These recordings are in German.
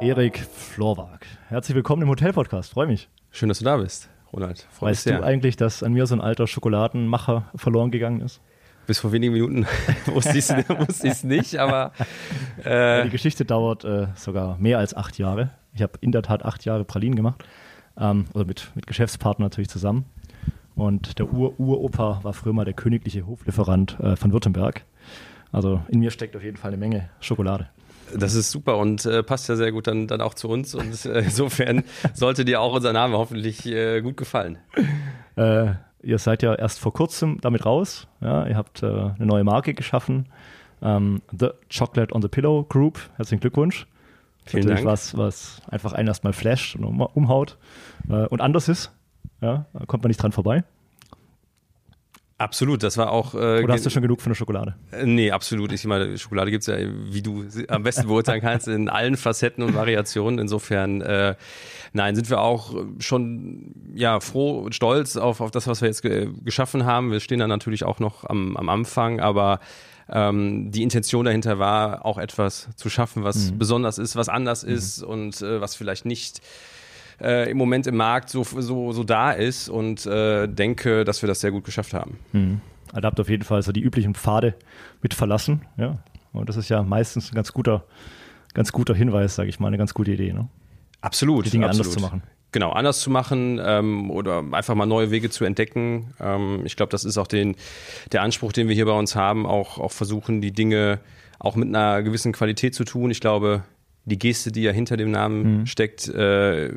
Erik Florwag. Herzlich willkommen im Hotel-Podcast. Freue mich. Schön, dass du da bist, Ronald. Freu weißt du eigentlich, dass an mir so ein alter Schokoladenmacher verloren gegangen ist? Bis vor wenigen Minuten wusste ich es nicht, aber. Äh ja, die Geschichte dauert äh, sogar mehr als acht Jahre. Ich habe in der Tat acht Jahre Pralinen gemacht. Ähm, oder mit, mit Geschäftspartnern natürlich zusammen. Und der Ur-Uropa war früher mal der königliche Hoflieferant äh, von Württemberg. Also in mir steckt auf jeden Fall eine Menge Schokolade. Das ist super und äh, passt ja sehr gut dann, dann auch zu uns. Und äh, insofern sollte dir auch unser Name hoffentlich äh, gut gefallen. Äh, ihr seid ja erst vor kurzem damit raus. Ja, ihr habt äh, eine neue Marke geschaffen. Ähm, the Chocolate on the Pillow Group. Herzlichen Glückwunsch. Vielen Dank. Was, was einfach einen erstmal flasht und umhaut äh, und anders ist. Ja, da kommt man nicht dran vorbei. Absolut, das war auch. Äh, Oder hast du schon genug von der Schokolade? Äh, nee, absolut. Ich meine, Schokolade gibt es ja, wie du am besten beurteilen kannst, in allen Facetten und Variationen. Insofern, äh, nein, sind wir auch schon ja froh und stolz auf, auf das, was wir jetzt ge geschaffen haben. Wir stehen da natürlich auch noch am, am Anfang, aber ähm, die Intention dahinter war, auch etwas zu schaffen, was mhm. besonders ist, was anders mhm. ist und äh, was vielleicht nicht äh, im Moment im Markt so, so, so da ist und äh, denke, dass wir das sehr gut geschafft haben. Mhm. Also habt auf jeden Fall so die üblichen Pfade mit verlassen, ja. Und das ist ja meistens ein ganz guter, ganz guter Hinweis, sage ich mal, eine ganz gute Idee, ne? Absolut. Die Dinge absolut. anders zu machen. Genau, anders zu machen ähm, oder einfach mal neue Wege zu entdecken. Ähm, ich glaube, das ist auch den, der Anspruch, den wir hier bei uns haben, auch, auch versuchen, die Dinge auch mit einer gewissen Qualität zu tun. Ich glaube, die Geste, die ja hinter dem Namen mhm. steckt, äh,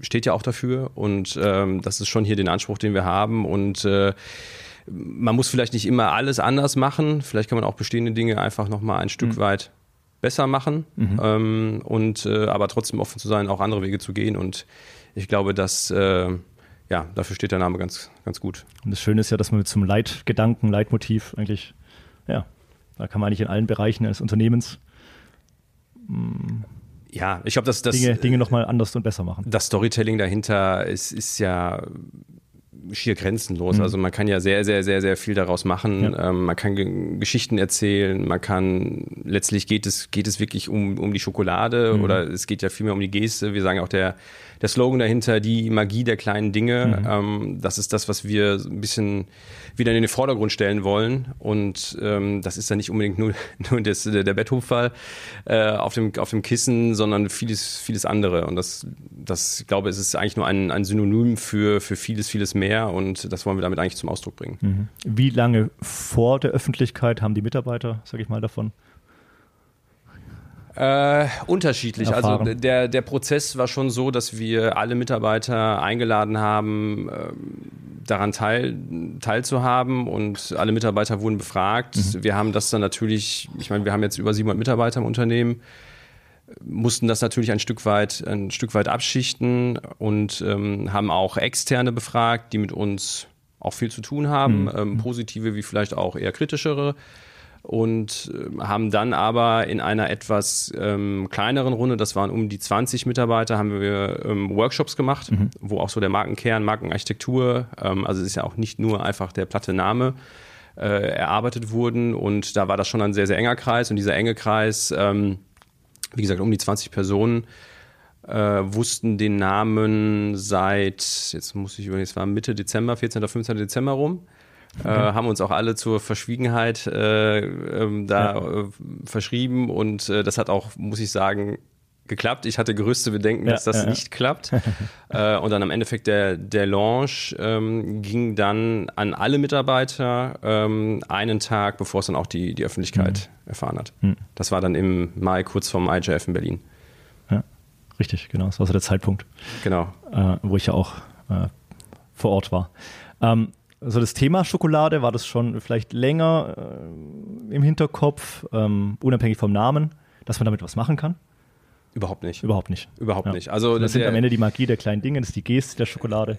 steht ja auch dafür. Und ähm, das ist schon hier den Anspruch, den wir haben. Und äh, man muss vielleicht nicht immer alles anders machen. Vielleicht kann man auch bestehende Dinge einfach nochmal ein Stück mhm. weit besser machen. Mhm. Ähm, und äh, aber trotzdem offen zu sein, auch andere Wege zu gehen. Und ich glaube, dass äh, ja, dafür steht der Name ganz, ganz gut. Und das Schöne ist ja, dass man zum Leitgedanken, Leitmotiv eigentlich, ja, da kann man eigentlich in allen Bereichen eines Unternehmens ja, ich glaube, dass das Dinge, Dinge nochmal anders und besser machen. Das Storytelling dahinter ist, ist ja schier grenzenlos. Mhm. Also man kann ja sehr, sehr, sehr, sehr viel daraus machen. Ja. Ähm, man kann G Geschichten erzählen, man kann, letztlich geht es, geht es wirklich um, um die Schokolade mhm. oder es geht ja vielmehr um die Geste. Wir sagen auch der, der Slogan dahinter, die Magie der kleinen Dinge. Mhm. Ähm, das ist das, was wir ein bisschen wieder in den Vordergrund stellen wollen. Und ähm, das ist ja nicht unbedingt nur, nur das, der Betthofall äh, auf, dem, auf dem Kissen, sondern vieles, vieles andere. Und das, das ich glaube, es ist eigentlich nur ein, ein Synonym für, für vieles, vieles mehr. Und das wollen wir damit eigentlich zum Ausdruck bringen. Mhm. Wie lange vor der Öffentlichkeit haben die Mitarbeiter, sage ich mal, davon? Äh, unterschiedlich. Also Erfahrung. Also der, der Prozess war schon so, dass wir alle Mitarbeiter eingeladen haben, äh, daran teil, teilzuhaben und alle Mitarbeiter wurden befragt. Mhm. Wir haben das dann natürlich, ich meine, wir haben jetzt über 700 Mitarbeiter im Unternehmen, mussten das natürlich ein Stück weit, ein Stück weit abschichten und ähm, haben auch Externe befragt, die mit uns auch viel zu tun haben, mhm. ähm, positive wie vielleicht auch eher kritischere und äh, haben dann aber in einer etwas ähm, kleineren Runde, das waren um die 20 Mitarbeiter, haben wir ähm, Workshops gemacht, mhm. wo auch so der Markenkern, Markenarchitektur, ähm, also es ist ja auch nicht nur einfach der platte Name, äh, erarbeitet wurden und da war das schon ein sehr, sehr enger Kreis und dieser enge Kreis, ähm, wie gesagt, um die 20 Personen, äh, wussten den Namen seit, jetzt muss ich überlegen, es war Mitte Dezember, 14. oder 15. Dezember rum. Okay. Äh, haben uns auch alle zur Verschwiegenheit äh, ähm, da ja. äh, verschrieben und äh, das hat auch, muss ich sagen, geklappt. Ich hatte größte Bedenken, ja, dass das ja, nicht klappt. Äh, und dann am Endeffekt der, der Launch ähm, ging dann an alle Mitarbeiter ähm, einen Tag, bevor es dann auch die, die Öffentlichkeit mhm. erfahren hat. Mhm. Das war dann im Mai kurz vorm IGF in Berlin. Ja, richtig, genau. Das war so der Zeitpunkt. Genau. Äh, wo ich ja auch vor Ort war. Ähm, also das Thema Schokolade, war das schon vielleicht länger äh, im Hinterkopf, ähm, unabhängig vom Namen, dass man damit was machen kann? Überhaupt nicht. Überhaupt nicht. Überhaupt ja. nicht. Also das, das sind am Ende die Magie der kleinen Dinge, das ist die Geste der Schokolade.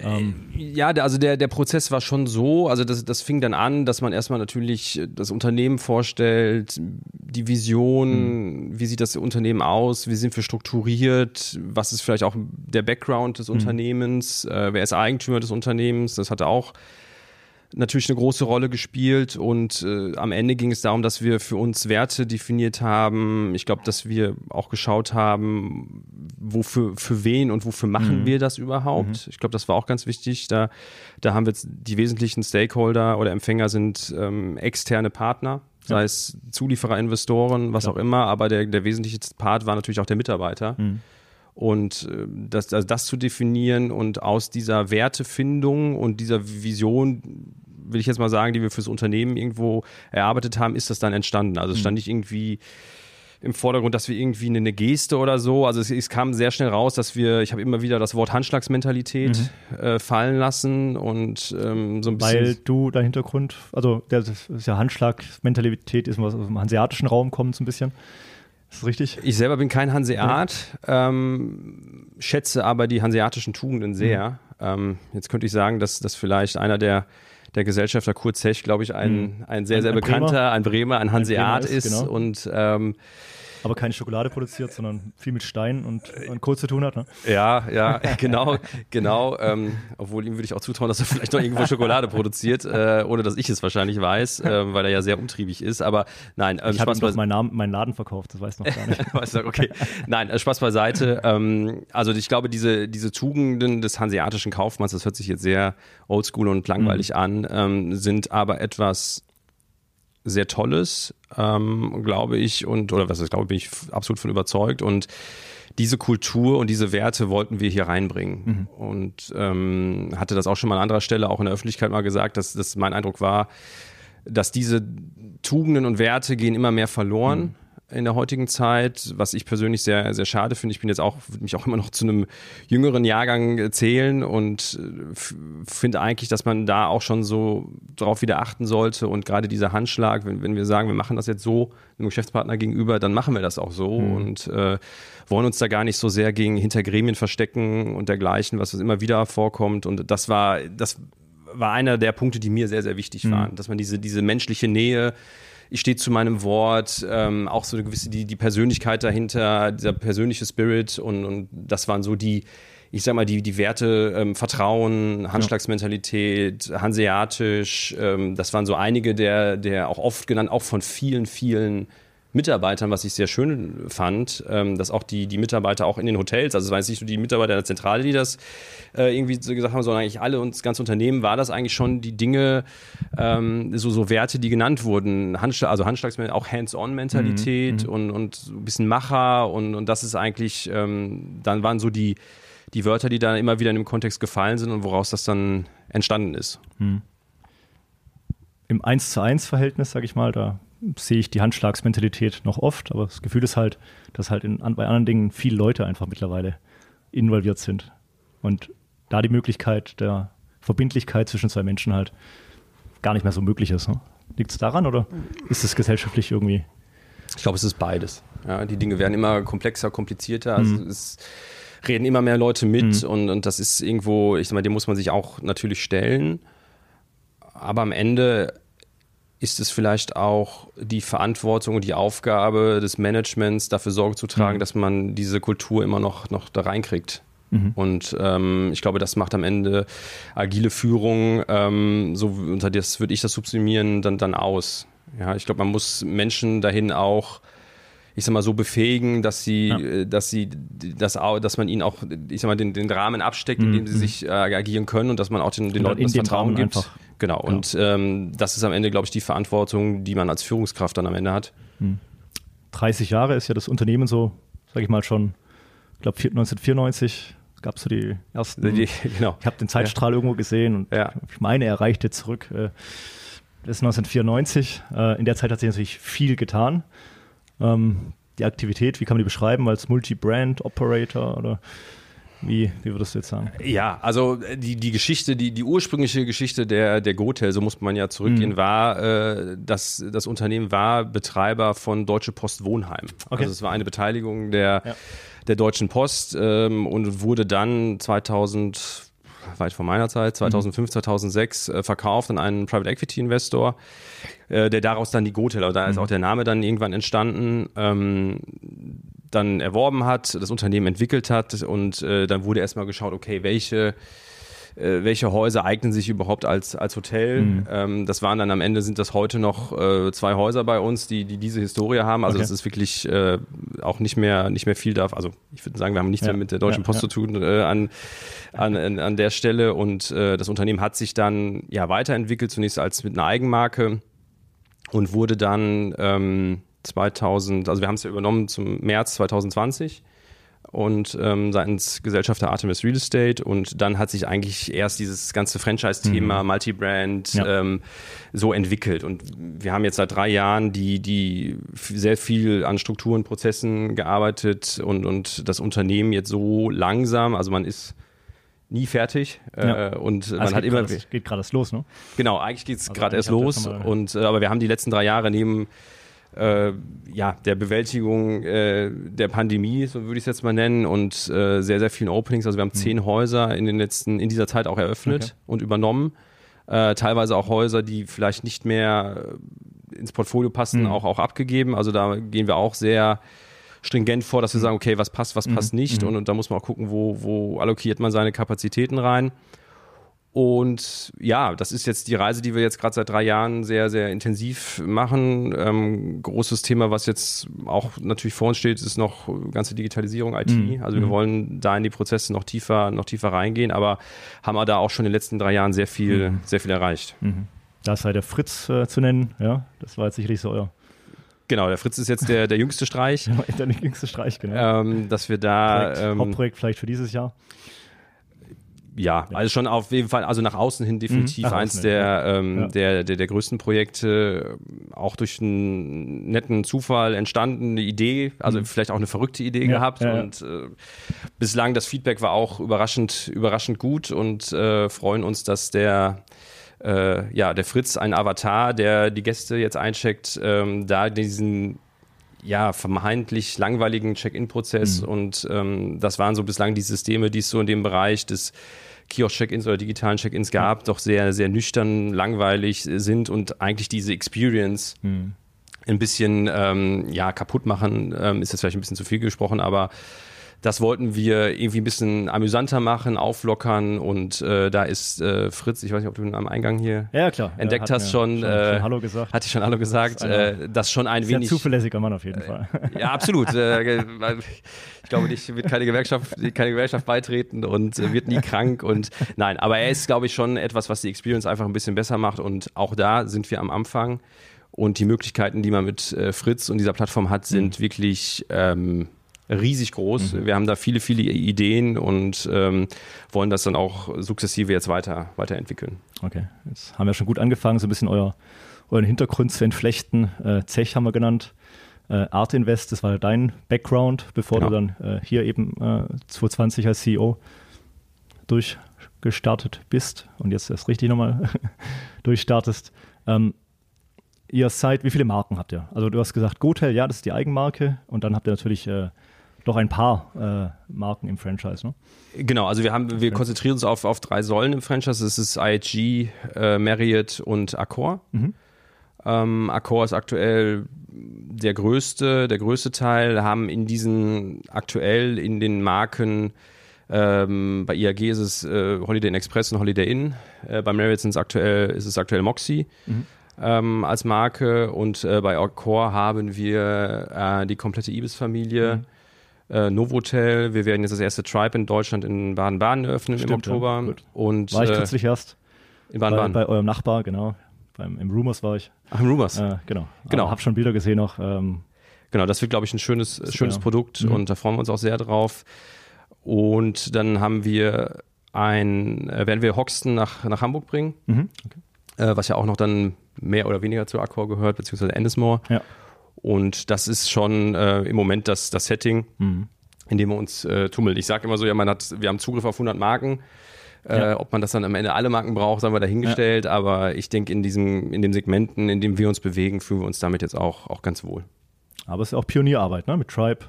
Ähm. Ja, also der, der Prozess war schon so, also das, das fing dann an, dass man erstmal natürlich das Unternehmen vorstellt, die Vision, mhm. wie sieht das Unternehmen aus, wie sind wir strukturiert, was ist vielleicht auch der Background des mhm. Unternehmens, äh, wer ist Eigentümer des Unternehmens, das hatte auch natürlich eine große Rolle gespielt und äh, am Ende ging es darum, dass wir für uns Werte definiert haben. Ich glaube, dass wir auch geschaut haben, wofür für wen und wofür machen mhm. wir das überhaupt. Mhm. Ich glaube, das war auch ganz wichtig. Da, da haben wir jetzt die wesentlichen Stakeholder oder Empfänger sind ähm, externe Partner, sei es Zulieferer, Investoren, was ja. auch immer, aber der, der wesentliche Part war natürlich auch der Mitarbeiter. Mhm. Und äh, das, also das zu definieren und aus dieser Wertefindung und dieser Vision, will ich jetzt mal sagen, die wir fürs Unternehmen irgendwo erarbeitet haben, ist das dann entstanden. Also es stand mhm. nicht irgendwie im Vordergrund, dass wir irgendwie eine, Geste oder so. Also es, es, kam sehr schnell raus, dass wir, ich habe immer wieder das Wort Handschlagsmentalität mhm. äh, fallen lassen und ähm, so ein bisschen. Weil du dein Hintergrund, also der, das ist ja Handschlagmentalität, ist was aus dem hanseatischen Raum kommt so ein bisschen. Ist das richtig? Ich selber bin kein Hanseat, ähm, schätze aber die hanseatischen Tugenden sehr. Mhm. Ähm, jetzt könnte ich sagen, dass das vielleicht einer der, der Gesellschafter Kurt Zech, glaube ich, ein, mhm. ein sehr, sehr ein, bekannter, Bremer. ein Bremer, ein Hanseat ein ist. ist genau. Und ähm, aber keine Schokolade produziert, sondern viel mit Stein und, und Kohl zu tun hat. Ne? Ja, ja, genau, genau. Ähm, obwohl ihm würde ich auch zutrauen, dass er vielleicht noch irgendwo Schokolade produziert, äh, ohne dass ich es wahrscheinlich weiß, äh, weil er ja sehr umtriebig ist. Aber nein, ähm, ich habe ihm meinen, Namen, meinen Laden verkauft, das weiß noch gar nicht. weißt du, okay, nein, äh, Spaß beiseite. Ähm, also ich glaube, diese, diese Tugenden des hanseatischen Kaufmanns, das hört sich jetzt sehr oldschool und langweilig mhm. an, ähm, sind aber etwas sehr Tolles, ähm, glaube ich, und oder was ich glaube, bin ich absolut von überzeugt und diese Kultur und diese Werte wollten wir hier reinbringen. Mhm. Und ähm, hatte das auch schon mal an anderer Stelle auch in der Öffentlichkeit mal gesagt, dass, dass mein Eindruck war, dass diese Tugenden und Werte gehen immer mehr verloren. Mhm in der heutigen Zeit, was ich persönlich sehr, sehr schade finde. Ich bin jetzt auch, würde mich auch immer noch zu einem jüngeren Jahrgang zählen und äh, finde eigentlich, dass man da auch schon so drauf wieder achten sollte und gerade dieser Handschlag, wenn, wenn wir sagen, wir machen das jetzt so einem Geschäftspartner gegenüber, dann machen wir das auch so mhm. und äh, wollen uns da gar nicht so sehr gegen hinter Gremien verstecken und dergleichen, was immer wieder vorkommt und das war, das war einer der Punkte, die mir sehr, sehr wichtig mhm. waren, dass man diese, diese menschliche Nähe ich stehe zu meinem Wort, ähm, auch so eine gewisse die, die Persönlichkeit dahinter, dieser persönliche Spirit und, und das waren so die, ich sag mal, die, die Werte ähm, Vertrauen, Handschlagsmentalität, hanseatisch, ähm, das waren so einige der, der auch oft genannt, auch von vielen, vielen Mitarbeitern, was ich sehr schön fand, ähm, dass auch die, die Mitarbeiter auch in den Hotels, also es waren jetzt nicht nur die Mitarbeiter der Zentrale, die das äh, irgendwie so gesagt haben, sondern eigentlich alle und das ganze Unternehmen war das eigentlich schon die Dinge, ähm, so, so Werte, die genannt wurden. Handschlag, also Handschlagsmentalität, auch Hands-on-Mentalität mhm. und, und ein bisschen Macher und, und das ist eigentlich, ähm, dann waren so die, die Wörter, die da immer wieder in dem Kontext gefallen sind und woraus das dann entstanden ist. Mhm. Im 1 zu 1 Verhältnis, sag ich mal, da sehe ich die Handschlagsmentalität noch oft, aber das Gefühl ist halt, dass halt in, bei anderen Dingen viele Leute einfach mittlerweile involviert sind. Und da die Möglichkeit der Verbindlichkeit zwischen zwei Menschen halt gar nicht mehr so möglich ist. Ne? Liegt es daran oder ist es gesellschaftlich irgendwie? Ich glaube, es ist beides. Ja, die Dinge werden immer komplexer, komplizierter. Also mhm. es reden immer mehr Leute mit mhm. und, und das ist irgendwo, ich sag mal, dem muss man sich auch natürlich stellen. Aber am Ende ist es vielleicht auch die Verantwortung und die Aufgabe des Managements, dafür Sorge zu tragen, mhm. dass man diese Kultur immer noch, noch da reinkriegt. Mhm. Und ähm, ich glaube, das macht am Ende agile Führung, ähm, so unter das würde ich das subsumieren, dann, dann aus. Ja, ich glaube, man muss Menschen dahin auch ich sag mal, so befähigen, dass sie, ja. Äh, dass sie, dass, dass man ihnen auch, ich sag mal, den, den Rahmen absteckt, in dem sie mhm. sich äh, agieren können und dass man auch den, den Leuten das Vertrauen gibt. Einfach. Genau. genau. Und ähm, das ist am Ende, glaube ich, die Verantwortung, die man als Führungskraft dann am Ende hat. 30 hm. Jahre ist ja das Unternehmen so, sage ich mal schon, ich glaube 1994 gab es so die ersten. Die, genau. Ich habe den Zeitstrahl ja. irgendwo gesehen und ja. ich meine, er reichte zurück. Äh, das ist 1994. Äh, in der Zeit hat sich natürlich viel getan. Ähm, die Aktivität, wie kann man die beschreiben als Multi-Brand-Operator oder wie, wie würdest du jetzt sagen? Ja, also äh, die, die Geschichte, die, die ursprüngliche Geschichte der, der Gotel, so muss man ja zurückgehen, mhm. war, äh, dass das Unternehmen war Betreiber von Deutsche Post Wohnheim. Okay. Also es war eine Beteiligung der, ja. der Deutschen Post ähm, und wurde dann 2000 weit vor meiner Zeit, 2005, 2006, äh, verkauft an einen Private Equity Investor, äh, der daraus dann die Gotel, da ist mhm. auch der Name dann irgendwann entstanden, ähm, dann erworben hat, das Unternehmen entwickelt hat und äh, dann wurde erstmal geschaut, okay, welche äh, welche Häuser eignen sich überhaupt als, als Hotel. Mhm. Ähm, das waren dann am Ende, sind das heute noch äh, zwei Häuser bei uns, die, die diese Historie haben. Also okay. das ist wirklich äh, auch nicht mehr, nicht mehr viel da. Also ich würde sagen, wir haben nichts ja. mehr mit der Deutschen ja, Post ja. zu tun äh, an, an, an der Stelle. Und äh, das Unternehmen hat sich dann ja weiterentwickelt, zunächst als mit einer Eigenmarke und wurde dann ähm, 2000, also wir haben es ja übernommen zum März 2020 und ähm, seitens Gesellschafter Artemis Real Estate und dann hat sich eigentlich erst dieses ganze Franchise-Thema, mhm. Multibrand ja. ähm, so entwickelt und wir haben jetzt seit drei Jahren die, die sehr viel an Strukturen, Prozessen gearbeitet und, und das Unternehmen jetzt so langsam, also man ist nie fertig ja. äh, und also man hat immer grad, geht gerade erst los, ne? Genau, eigentlich geht es also gerade erst los und äh, aber wir haben die letzten drei Jahre neben äh, ja, der Bewältigung äh, der Pandemie, so würde ich es jetzt mal nennen, und äh, sehr, sehr vielen Openings. Also wir haben mhm. zehn Häuser in den letzten, in dieser Zeit auch eröffnet okay. und übernommen. Äh, teilweise auch Häuser, die vielleicht nicht mehr ins Portfolio passen, mhm. auch, auch abgegeben. Also da gehen wir auch sehr stringent vor, dass wir mhm. sagen, okay, was passt, was passt mhm. nicht. Mhm. Und, und da muss man auch gucken, wo, wo allokiert man seine Kapazitäten rein. Und ja, das ist jetzt die Reise, die wir jetzt gerade seit drei Jahren sehr, sehr intensiv machen. Ähm, großes Thema, was jetzt auch natürlich vor uns steht, ist noch ganze Digitalisierung, IT. Mhm. Also wir mhm. wollen da in die Prozesse noch tiefer, noch tiefer reingehen, aber haben wir da auch schon in den letzten drei Jahren sehr viel, mhm. sehr viel erreicht. Mhm. Da ist halt der Fritz äh, zu nennen, ja. Das war jetzt sicherlich so euer Genau, der Fritz ist jetzt der, der jüngste Streich. der jüngste Streich, genau. Ähm, dass wir da. Projekt, ähm, Hauptprojekt vielleicht für dieses Jahr ja, also schon auf jeden Fall, also nach außen hin definitiv mhm, eins der, ähm, ja. der, der, der größten Projekte, auch durch einen netten Zufall entstanden, eine Idee, also mhm. vielleicht auch eine verrückte Idee ja, gehabt ja, und äh, bislang das Feedback war auch überraschend, überraschend gut und äh, freuen uns, dass der äh, ja, der Fritz, ein Avatar, der die Gäste jetzt eincheckt, ähm, da diesen ja, vermeintlich langweiligen Check-in-Prozess mhm. und ähm, das waren so bislang die Systeme, die es so in dem Bereich des Kiosk-Check-ins oder digitalen Check-ins gab, doch sehr, sehr nüchtern, langweilig sind und eigentlich diese Experience mhm. ein bisschen ähm, ja, kaputt machen, ähm, ist jetzt vielleicht ein bisschen zu viel gesprochen, aber das wollten wir irgendwie ein bisschen amüsanter machen, auflockern und äh, da ist äh, Fritz, ich weiß nicht, ob du ihn am Eingang hier ja, klar. entdeckt ja, hast, schon, schon, äh, schon, Hallo gesagt. Hatte ich schon Hallo gesagt, das, äh, das schon ein sehr wenig. zuverlässiger Mann auf jeden Fall. ja, absolut. Äh, ich glaube nicht, wird keine Gewerkschaft, keine Gewerkschaft beitreten und äh, wird nie krank und nein, aber er ist, glaube ich, schon etwas, was die Experience einfach ein bisschen besser macht und auch da sind wir am Anfang und die Möglichkeiten, die man mit äh, Fritz und dieser Plattform hat, sind mhm. wirklich ähm, riesig groß. Mhm. Wir haben da viele, viele Ideen und ähm, wollen das dann auch sukzessive jetzt weiter, weiterentwickeln. Okay, jetzt haben wir schon gut angefangen, so ein bisschen euer, euren Hintergrund zu entflechten. Äh, Zech haben wir genannt. Äh, Art Invest, das war dein Background, bevor genau. du dann äh, hier eben äh, 2020 als CEO durchgestartet bist und jetzt erst richtig nochmal durchstartest. Ähm, ihr seid, wie viele Marken habt ihr? Also du hast gesagt, Gotel, ja, das ist die Eigenmarke und dann habt ihr natürlich äh, doch ein paar äh, Marken im Franchise, ne? Genau, also wir haben, wir konzentrieren uns auf, auf drei Säulen im Franchise. Das ist IHG, äh, Marriott und Accor. Mhm. Ähm, Accor ist aktuell der größte, der größte Teil, haben in diesen aktuell in den Marken ähm, bei IAG ist es äh, Holiday Inn Express und Holiday Inn. Äh, bei Marriott ist es aktuell, ist es aktuell Moxie. Mhm. Ähm, als Marke und äh, bei Accor haben wir äh, die komplette Ibis-Familie. Mhm äh, Novotel. Wir werden jetzt das erste Tribe in Deutschland in Baden-Baden eröffnen Stimmt, im Oktober. Ja, und, war ich äh, kürzlich erst. In Baden-Baden. Bei, bei, eurem Nachbar, genau. Beim, Im Rumors war ich. Ach, im Rumors. Äh, genau. Genau. Habe schon Bilder gesehen noch. Ähm, genau, das wird, glaube ich, ein schönes, schönes ja. Produkt mhm. und da freuen wir uns auch sehr drauf. Und dann haben wir ein, äh, werden wir Hoxton nach, nach Hamburg bringen, mhm. okay. äh, was ja auch noch dann mehr oder weniger zu Accor gehört, beziehungsweise Endesmore. Ja. Und das ist schon äh, im Moment das, das Setting, mhm. in dem wir uns äh, tummeln. Ich sage immer so, ja, man hat, wir haben Zugriff auf 100 Marken. Äh, ja. ob man das dann am Ende alle Marken braucht, haben wir dahingestellt. Ja. Aber ich denke, in diesem, in den Segmenten, in dem wir uns bewegen, fühlen wir uns damit jetzt auch, auch ganz wohl. Aber es ist auch Pionierarbeit, ne? Mit Tribe.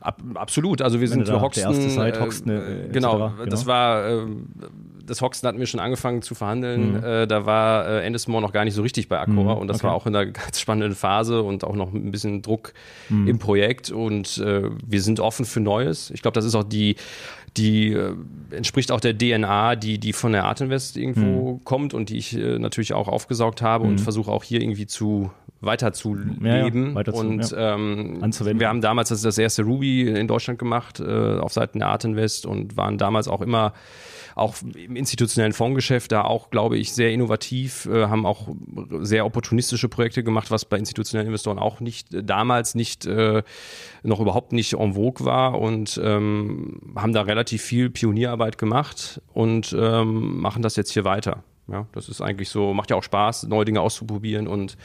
Ab, absolut. Also wir sind da, Hoxton. Erste Site, Hoxton äh, genau, genau, das war. Äh, das Hoxton hatten wir schon angefangen zu verhandeln. Mhm. Äh, da war äh, Endesmore noch gar nicht so richtig bei Accor mhm, und das okay. war auch in einer ganz spannenden Phase und auch noch ein bisschen Druck mhm. im Projekt und äh, wir sind offen für Neues. Ich glaube, das ist auch die die äh, entspricht auch der DNA, die, die von der Art Invest irgendwo mhm. kommt und die ich äh, natürlich auch aufgesaugt habe mhm. und versuche auch hier irgendwie zu weiter zu ja, weiter und ja. ähm, wir haben damals das, das erste Ruby in Deutschland gemacht äh, auf Seiten der Art Invest und waren damals auch immer auch im institutionellen Fondsgeschäft da auch, glaube ich, sehr innovativ, äh, haben auch sehr opportunistische Projekte gemacht, was bei institutionellen Investoren auch nicht äh, damals nicht äh, noch überhaupt nicht en vogue war und ähm, haben da relativ viel Pionierarbeit gemacht und ähm, machen das jetzt hier weiter. Ja, das ist eigentlich so, macht ja auch Spaß, neue Dinge auszuprobieren und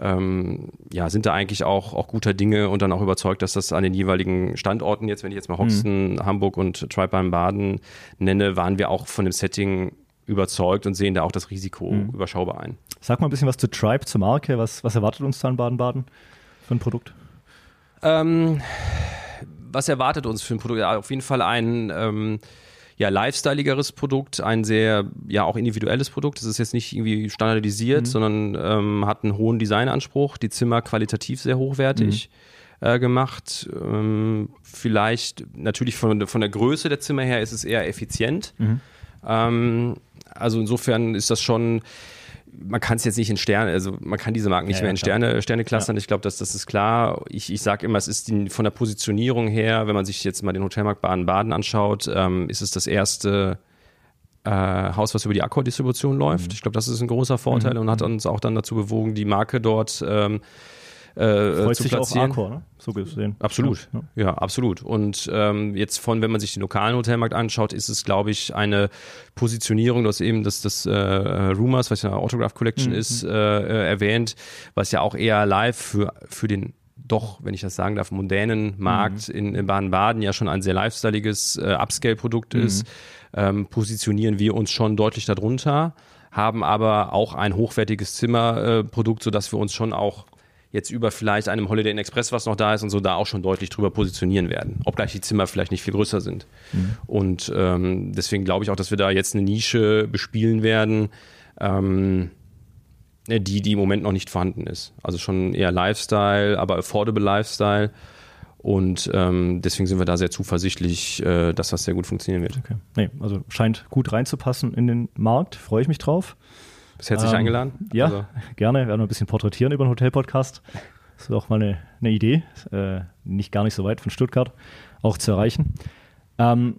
ähm, ja, sind da eigentlich auch, auch guter Dinge und dann auch überzeugt, dass das an den jeweiligen Standorten jetzt, wenn ich jetzt mal Hoxton, mhm. Hamburg und Tribe Baden nenne, waren wir auch von dem Setting überzeugt und sehen da auch das Risiko mhm. überschaubar ein. Sag mal ein bisschen was zu Tribe, zur Marke. Was, was erwartet uns da in Baden-Baden für ein Produkt? Ähm, was erwartet uns für ein Produkt? Ja, auf jeden Fall ein ähm, ja, lifestyleigeres Produkt, ein sehr, ja, auch individuelles Produkt. Es ist jetzt nicht irgendwie standardisiert, mhm. sondern ähm, hat einen hohen Designanspruch, die Zimmer qualitativ sehr hochwertig. Mhm. Äh, gemacht. Ähm, vielleicht natürlich von, von der Größe der Zimmer her ist es eher effizient. Mhm. Ähm, also insofern ist das schon man kann es jetzt nicht in Sterne, also man kann diese Marken nicht ja, mehr in Sterne, Sterne clustern. Ja. Ich glaube, dass das ist klar. Ich, ich sage immer, es ist die, von der Positionierung her, wenn man sich jetzt mal den Hotelmarkt Baden-Baden anschaut, ähm, ist es das erste äh, Haus, was über die Accor-Distribution läuft. Mhm. Ich glaube, das ist ein großer Vorteil mhm. und hat uns auch dann dazu bewogen, die Marke dort ähm, äh, Freut zu sich platzieren. Auch Arcor, ne? So gesehen. Absolut, ja, ja. ja absolut. Und ähm, jetzt von, wenn man sich den lokalen Hotelmarkt anschaut, ist es, glaube ich, eine Positionierung, du hast eben das, das äh, Rumors, was ja eine Autograph Collection mhm. ist, äh, äh, erwähnt, was ja auch eher live für, für den doch, wenn ich das sagen darf, mondänen Markt mhm. in, in Baden-Baden ja schon ein sehr lifestyleiges äh, Upscale-Produkt mhm. ist, ähm, positionieren wir uns schon deutlich darunter, haben aber auch ein hochwertiges Zimmerprodukt, äh, sodass wir uns schon auch jetzt über vielleicht einem Holiday Inn Express, was noch da ist und so, da auch schon deutlich drüber positionieren werden. Obgleich die Zimmer vielleicht nicht viel größer sind. Mhm. Und ähm, deswegen glaube ich auch, dass wir da jetzt eine Nische bespielen werden, ähm, die, die im Moment noch nicht vorhanden ist. Also schon eher Lifestyle, aber affordable Lifestyle. Und ähm, deswegen sind wir da sehr zuversichtlich, äh, dass das sehr gut funktionieren wird. Okay. Nee, also scheint gut reinzupassen in den Markt, freue ich mich drauf. Bist herzlich ähm, eingeladen? Ja, also. gerne. Wir werden ein bisschen porträtieren über den Hotel-Podcast. Das ist auch mal eine, eine Idee. Äh, nicht gar nicht so weit von Stuttgart auch zu erreichen. Ähm,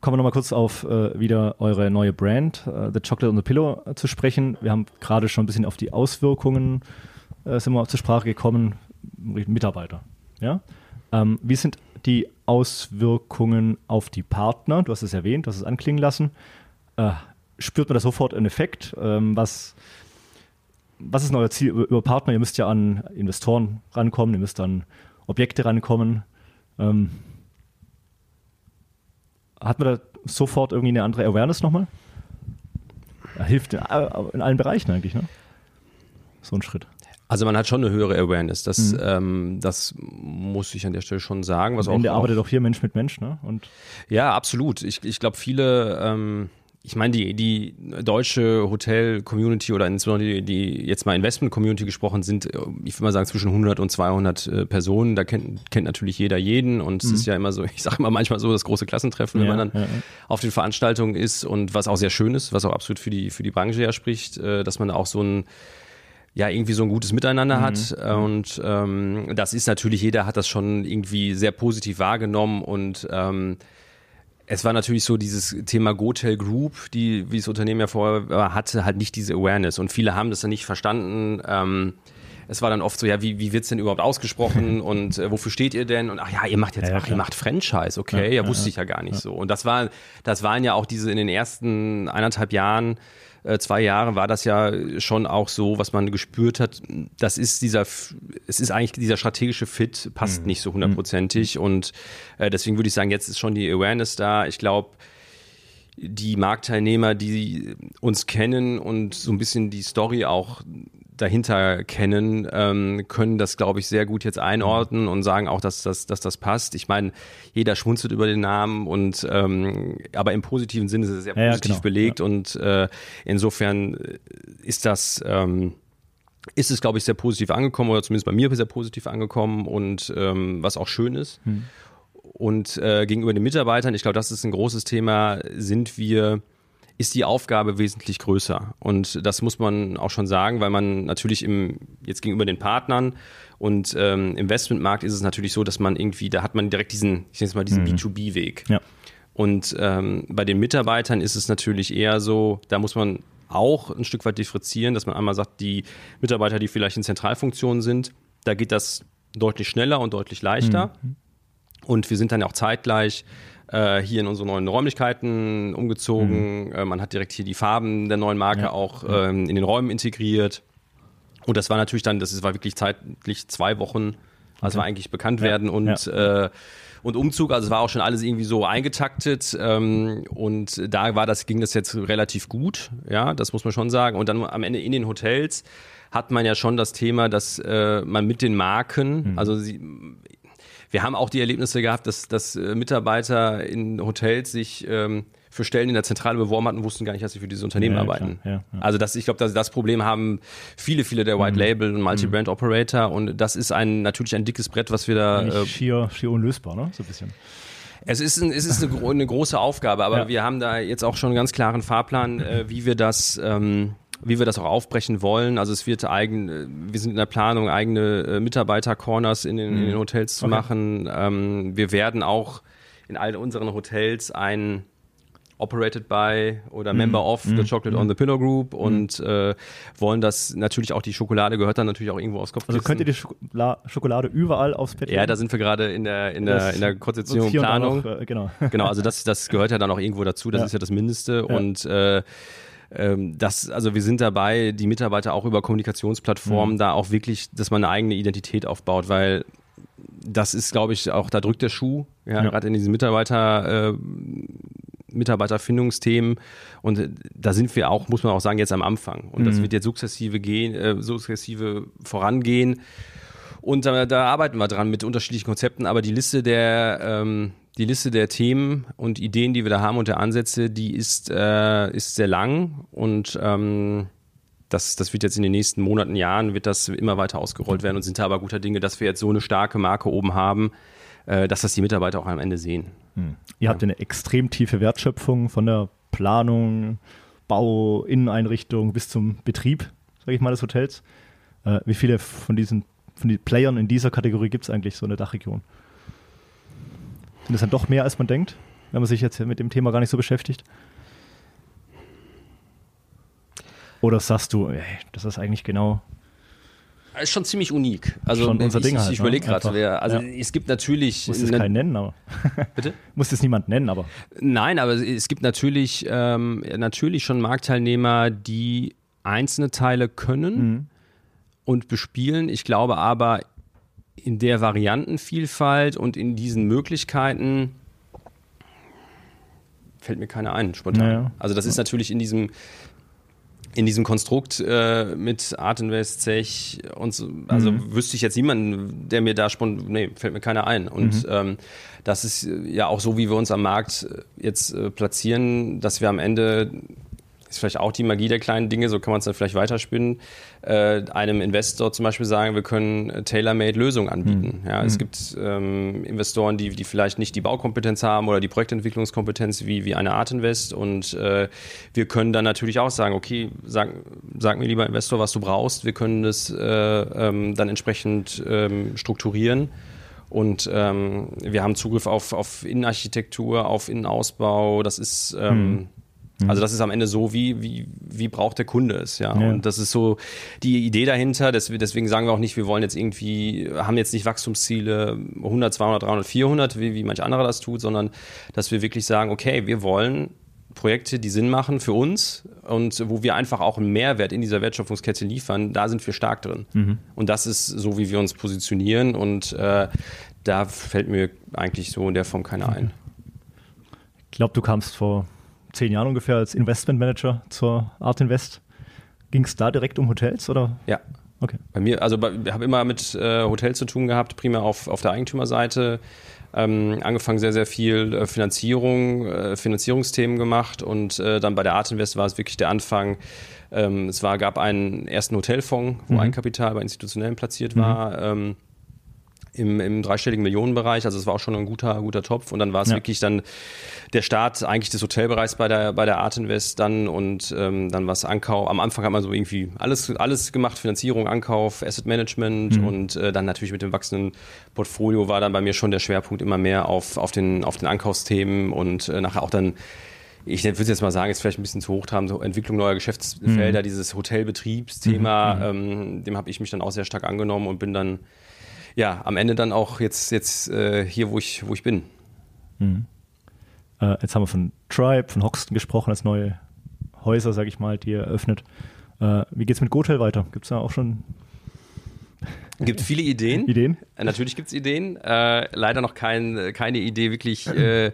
kommen wir nochmal kurz auf äh, wieder eure neue Brand, äh, The Chocolate on the Pillow, äh, zu sprechen. Wir haben gerade schon ein bisschen auf die Auswirkungen äh, sind wir zur Sprache gekommen. Mitarbeiter. Ja? Ähm, wie sind die Auswirkungen auf die Partner? Du hast es erwähnt, du hast es anklingen lassen. Äh, spürt man da sofort einen Effekt. Ähm, was, was ist euer Ziel über, Partner? Ihr müsst ja an Investoren rankommen, ihr müsst an Objekte rankommen. Ähm, hat man da sofort irgendwie eine andere Awareness nochmal? Hilft in, in allen Bereichen eigentlich, ne? So ein Schritt. Also man hat schon eine höhere Awareness. Das, mhm. ähm, das muss ich an der Stelle schon sagen. Was Am Ende auch, arbeitet auch hier Mensch mit Mensch, ne? Und ja, absolut. Ich, ich glaube, viele ähm, ich meine, die, die deutsche Hotel-Community oder insbesondere die, die jetzt mal Investment-Community gesprochen sind, ich würde mal sagen, zwischen 100 und 200 äh, Personen. Da kennt, kennt natürlich jeder jeden und mhm. es ist ja immer so, ich sage immer manchmal so das große Klassentreffen, wenn ja, man dann ja, ja. auf den Veranstaltungen ist und was auch sehr schön ist, was auch absolut für die, für die Branche ja spricht, äh, dass man auch so ein ja irgendwie so ein gutes Miteinander mhm. hat und ähm, das ist natürlich jeder hat das schon irgendwie sehr positiv wahrgenommen und ähm, es war natürlich so dieses Thema Gotel Group, die, wie das Unternehmen ja vorher hatte, halt nicht diese Awareness. Und viele haben das dann nicht verstanden. Ähm, es war dann oft so, ja, wie, wie wird's denn überhaupt ausgesprochen und äh, wofür steht ihr denn? Und ach ja, ihr macht jetzt, ja, ach, ihr macht Franchise, okay, ja, wusste ich ja gar nicht so. Und das war, das waren ja auch diese in den ersten eineinhalb Jahren, äh, zwei Jahre war das ja schon auch so, was man gespürt hat. Das ist dieser, es ist eigentlich dieser strategische Fit passt mhm. nicht so hundertprozentig mhm. und äh, deswegen würde ich sagen, jetzt ist schon die Awareness da. Ich glaube, die Marktteilnehmer, die uns kennen und so ein bisschen die Story auch dahinter kennen, ähm, können das, glaube ich, sehr gut jetzt einordnen und sagen auch, dass das, dass das passt. Ich meine, jeder schmunzelt über den Namen und ähm, aber im positiven Sinne ist es sehr positiv ja, genau. belegt ja. und äh, insofern ist das ähm, ist es, glaube ich, sehr positiv angekommen oder zumindest bei mir sehr positiv angekommen und ähm, was auch schön ist. Hm. Und äh, gegenüber den Mitarbeitern, ich glaube, das ist ein großes Thema, sind wir ist die Aufgabe wesentlich größer. Und das muss man auch schon sagen, weil man natürlich im, jetzt gegenüber den Partnern und ähm, Investmentmarkt ist es natürlich so, dass man irgendwie, da hat man direkt diesen, ich nenne es mal diesen mhm. B2B-Weg. Ja. Und ähm, bei den Mitarbeitern ist es natürlich eher so, da muss man auch ein Stück weit differenzieren, dass man einmal sagt, die Mitarbeiter, die vielleicht in Zentralfunktionen sind, da geht das deutlich schneller und deutlich leichter. Mhm. Und wir sind dann auch zeitgleich äh, hier in unsere neuen Räumlichkeiten umgezogen. Mhm. Äh, man hat direkt hier die Farben der neuen Marke ja. auch ähm, in den Räumen integriert. Und das war natürlich dann, das war wirklich zeitlich zwei Wochen, also okay. war eigentlich bekannt ja. werden und ja. äh, und Umzug, also es war auch schon alles irgendwie so eingetaktet ähm, und da war das, ging das jetzt relativ gut, ja, das muss man schon sagen. Und dann am Ende in den Hotels hat man ja schon das Thema, dass äh, man mit den Marken, mhm. also sie, wir haben auch die Erlebnisse gehabt, dass, dass äh, Mitarbeiter in Hotels sich ähm, für Stellen in der Zentrale beworben hatten und wussten gar nicht, dass sie für dieses Unternehmen ja, arbeiten. Ja, ja. Also das, ich glaube, das, das Problem haben viele, viele der White mhm. Label und Multi-Brand Operator und das ist ein natürlich ein dickes Brett, was wir da. Äh, schier, schier unlösbar, ne? So ein bisschen. Es ist, ein, es ist eine, eine große Aufgabe, aber wir haben da jetzt auch schon einen ganz klaren Fahrplan, äh, wie wir das ähm, wie wir das auch aufbrechen wollen. Also es wird eigen, äh, wir sind in der Planung, eigene äh, Mitarbeiter-Corners in den, in den mhm. Hotels zu okay. machen. Ähm, wir werden auch in all unseren Hotels ein operated by oder mm. member of mm. the Chocolate mm. on the Pinot Group mhm. und äh, wollen das natürlich auch die Schokolade gehört dann natürlich auch irgendwo aus Kopfkissen. Also könnt ihr die Schokolade, Schokolade überall aufs Bett Ja, da sind wir gerade in der in der in der Konzeption und Planung. Noch, äh, genau. genau, also das das gehört ja dann auch irgendwo dazu, das ja. ist ja das Mindeste ja. und äh, ähm, das, also wir sind dabei, die Mitarbeiter auch über Kommunikationsplattformen mhm. da auch wirklich, dass man eine eigene Identität aufbaut, weil das ist, glaube ich, auch, da drückt der Schuh, ja, ja. gerade in diesen Mitarbeiter, äh, Mitarbeiterfindungsthemen. Und äh, da sind wir auch, muss man auch sagen, jetzt am Anfang. Und mhm. das wird jetzt sukzessive gehen, äh, sukzessive vorangehen. Und da, da, arbeiten wir dran mit unterschiedlichen Konzepten, aber die Liste der, ähm, die Liste der Themen und Ideen, die wir da haben und der Ansätze, die ist, äh, ist sehr lang und ähm, das, das wird jetzt in den nächsten Monaten, Jahren, wird das immer weiter ausgerollt werden und sind da aber guter Dinge, dass wir jetzt so eine starke Marke oben haben, äh, dass das die Mitarbeiter auch am Ende sehen. Hm. Ihr habt eine extrem tiefe Wertschöpfung von der Planung, Bau, Inneneinrichtung bis zum Betrieb, sage ich mal, des Hotels. Äh, wie viele von diesen von den Playern in dieser Kategorie gibt es eigentlich so in der Dachregion? Sind es dann doch mehr, als man denkt, wenn man sich jetzt mit dem Thema gar nicht so beschäftigt? Oder sagst du, ey, das ist eigentlich genau. Das ist schon ziemlich unik. Also schon unser ich, Ding halt, ich überlege ne? gerade, also ja. es gibt natürlich. Muss es keinen nennen, aber. Bitte? Muss es niemand nennen, aber. Nein, aber es gibt natürlich, ähm, natürlich schon Marktteilnehmer, die einzelne Teile können mhm. und bespielen. Ich glaube aber, in der Variantenvielfalt und in diesen Möglichkeiten fällt mir keiner ein, spontan. Naja. Also das ist natürlich in diesem in diesem Konstrukt äh, mit Art Invest, Zech und so, also mhm. wüsste ich jetzt niemanden, der mir da spontan, nee, fällt mir keiner ein. Und mhm. ähm, das ist ja auch so, wie wir uns am Markt jetzt äh, platzieren, dass wir am Ende ist vielleicht auch die Magie der kleinen Dinge, so kann man es dann vielleicht weiterspinnen, äh, einem Investor zum Beispiel sagen, wir können äh, tailor-made Lösungen anbieten. Mhm. Ja, es mhm. gibt ähm, Investoren, die, die vielleicht nicht die Baukompetenz haben oder die Projektentwicklungskompetenz wie, wie eine Art Invest und äh, wir können dann natürlich auch sagen, okay, sag, sag mir lieber Investor, was du brauchst, wir können das äh, ähm, dann entsprechend ähm, strukturieren. Und ähm, wir haben Zugriff auf, auf Innenarchitektur, auf Innenausbau. Das ist ähm, mhm. Mhm. Also das ist am Ende so, wie, wie, wie braucht der Kunde es, ja? ja. Und das ist so die Idee dahinter, deswegen sagen wir auch nicht, wir wollen jetzt irgendwie, haben jetzt nicht Wachstumsziele 100, 200, 300, 400, wie, wie manch anderer das tut, sondern dass wir wirklich sagen, okay, wir wollen Projekte, die Sinn machen für uns und wo wir einfach auch einen Mehrwert in dieser Wertschöpfungskette liefern, da sind wir stark drin. Mhm. Und das ist so, wie wir uns positionieren und äh, da fällt mir eigentlich so in der Form keiner ein. Ich glaube, du kamst vor zehn Jahren ungefähr als Investmentmanager zur Art Invest. Ging es da direkt um Hotels oder? Ja. Okay. Bei mir, also ich habe immer mit äh, Hotels zu tun gehabt, primär auf, auf der Eigentümerseite. Ähm, angefangen sehr, sehr viel äh, Finanzierung, äh, Finanzierungsthemen gemacht und äh, dann bei der Art Invest war es wirklich der Anfang. Ähm, es war, gab einen ersten Hotelfonds, wo mhm. Eigenkapital bei Institutionellen platziert war. Mhm. Ähm, im, im dreistelligen Millionenbereich. Also es war auch schon ein guter, guter Topf. Und dann war es ja. wirklich dann der Start eigentlich des Hotelbereichs bei der, bei der Art Invest dann und ähm, dann was Ankauf. Am Anfang hat man so irgendwie alles, alles gemacht, Finanzierung, Ankauf, Asset Management mhm. und äh, dann natürlich mit dem wachsenden Portfolio war dann bei mir schon der Schwerpunkt immer mehr auf, auf, den, auf den Ankaufsthemen und äh, nachher auch dann ich würde jetzt mal sagen, ist vielleicht ein bisschen zu hoch haben, so Entwicklung neuer Geschäftsfelder, mhm. dieses Hotelbetriebsthema, mhm. ähm, dem habe ich mich dann auch sehr stark angenommen und bin dann ja, am Ende dann auch jetzt, jetzt äh, hier, wo ich, wo ich bin. Mhm. Äh, jetzt haben wir von Tribe, von Hoxton gesprochen, als neue Häuser, sage ich mal, die ihr eröffnet. Äh, wie es mit Gotel weiter? Gibt es da auch schon Gibt viele Ideen. Ideen? Äh, natürlich gibt es Ideen. Äh, leider noch kein, keine Idee wirklich äh,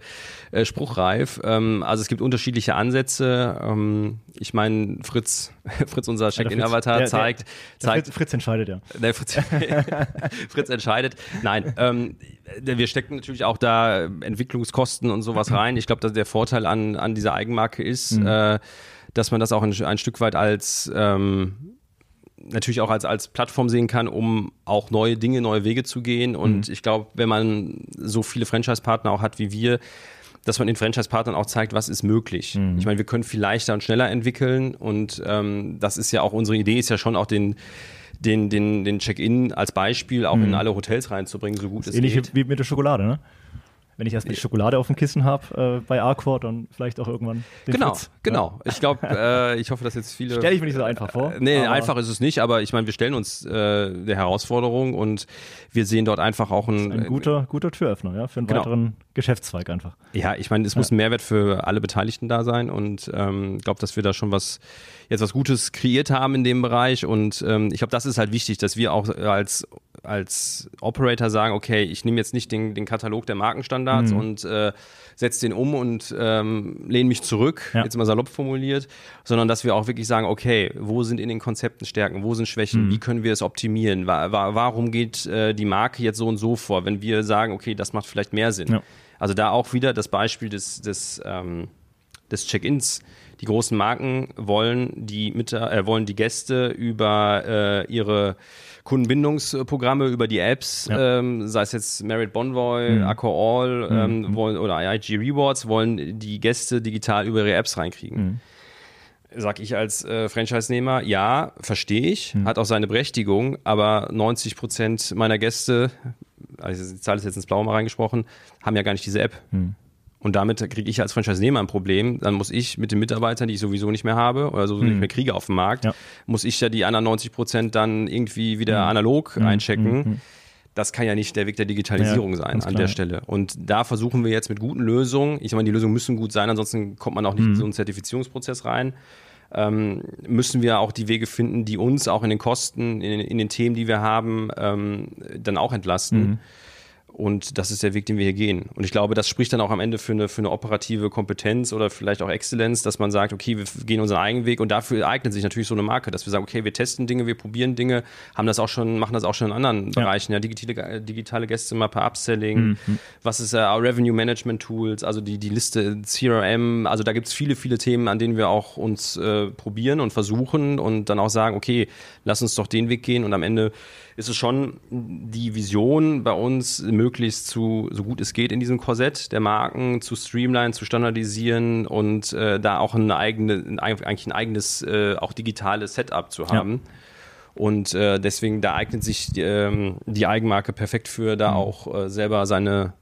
äh, spruchreif. Ähm, also es gibt unterschiedliche Ansätze. Ähm, ich meine, Fritz, Fritz, unser Check-in-Avatar, zeigt, der, der zeigt. Fritz, Fritz, entscheidet, ja. Der Fritz, Fritz entscheidet. Nein, ähm, wir stecken natürlich auch da Entwicklungskosten und sowas rein. Ich glaube, dass der Vorteil an, an dieser Eigenmarke ist, mhm. äh, dass man das auch ein, ein Stück weit als ähm, natürlich auch als, als Plattform sehen kann, um auch neue Dinge, neue Wege zu gehen. Und mhm. ich glaube, wenn man so viele Franchise-Partner auch hat wie wir, dass man den Franchise-Partnern auch zeigt, was ist möglich. Mhm. Ich meine, wir können viel leichter und schneller entwickeln und ähm, das ist ja auch unsere Idee, ist ja schon auch den den, den, den Check-in als Beispiel auch mhm. in alle Hotels reinzubringen, so gut es ähnlich geht. Ähnlich wie mit der Schokolade, ne? Wenn ich erst die Schokolade auf dem Kissen habe äh, bei Arcor, dann vielleicht auch irgendwann Genau, Fritz. genau. Ja. Ich glaube, äh, ich hoffe, dass jetzt viele... Stelle ich mir nicht so einfach vor. Äh, nee, einfach ist es nicht, aber ich meine, wir stellen uns äh, der Herausforderung und wir sehen dort einfach auch ein... Ein guter, guter Türöffner, ja, für einen genau. weiteren Geschäftszweig einfach. Ja, ich meine, es ja. muss ein Mehrwert für alle Beteiligten da sein und ich ähm, glaube, dass wir da schon was jetzt was Gutes kreiert haben in dem Bereich und ähm, ich glaube, das ist halt wichtig, dass wir auch als als Operator sagen, okay, ich nehme jetzt nicht den, den Katalog der Markenstandards mhm. und äh, setze den um und ähm, lehne mich zurück, ja. jetzt mal salopp formuliert, sondern dass wir auch wirklich sagen, okay, wo sind in den Konzepten Stärken, wo sind Schwächen, mhm. wie können wir es optimieren, wa wa warum geht äh, die Marke jetzt so und so vor, wenn wir sagen, okay, das macht vielleicht mehr Sinn. Ja. Also da auch wieder das Beispiel des, des, ähm, des Check-ins. Die großen Marken wollen die, mit, äh, wollen die Gäste über äh, ihre Kundenbindungsprogramme über die Apps, ja. ähm, sei es jetzt Merit Bonvoy, mhm. Accor All ähm, mhm. wollen, oder IG Rewards, wollen die Gäste digital über ihre Apps reinkriegen. Mhm. Sag ich als äh, Franchise-Nehmer, ja, verstehe ich, mhm. hat auch seine Berechtigung, aber 90 Prozent meiner Gäste, also die Zahl ist jetzt ins Blaue mal reingesprochen, haben ja gar nicht diese App. Mhm. Und damit kriege ich als Franchise-Nehmer ein Problem. Dann muss ich mit den Mitarbeitern, die ich sowieso nicht mehr habe oder sowieso mhm. nicht mehr kriege auf dem Markt, ja. muss ich ja die anderen 90 Prozent dann irgendwie wieder mhm. analog mhm. einchecken. Mhm. Das kann ja nicht der Weg der Digitalisierung ja, sein an der Stelle. Und da versuchen wir jetzt mit guten Lösungen, ich meine, die Lösungen müssen gut sein, ansonsten kommt man auch nicht in mhm. so einen Zertifizierungsprozess rein. Ähm, müssen wir auch die Wege finden, die uns auch in den Kosten, in, in den Themen, die wir haben, ähm, dann auch entlasten. Mhm. Und das ist der Weg, den wir hier gehen. Und ich glaube, das spricht dann auch am Ende für eine, für eine operative Kompetenz oder vielleicht auch Exzellenz, dass man sagt, okay, wir gehen unseren eigenen Weg und dafür eignet sich natürlich so eine Marke, dass wir sagen, okay, wir testen Dinge, wir probieren Dinge, haben das auch schon, machen das auch schon in anderen ja. Bereichen, ja, digitale, digitale Gästezimmer per Upselling, mhm. was ist äh, Revenue Management Tools, also die, die Liste CRM, also da gibt es viele, viele Themen, an denen wir auch uns äh, probieren und versuchen und dann auch sagen, okay, lass uns doch den Weg gehen und am Ende ist es schon die Vision bei uns, möglichst zu, so gut es geht in diesem Korsett der Marken zu streamline, zu standardisieren und äh, da auch eine eigene, eigentlich ein eigenes, äh, auch digitales Setup zu haben. Ja. Und äh, deswegen, da eignet sich die, ähm, die Eigenmarke perfekt für, da mhm. auch äh, selber seine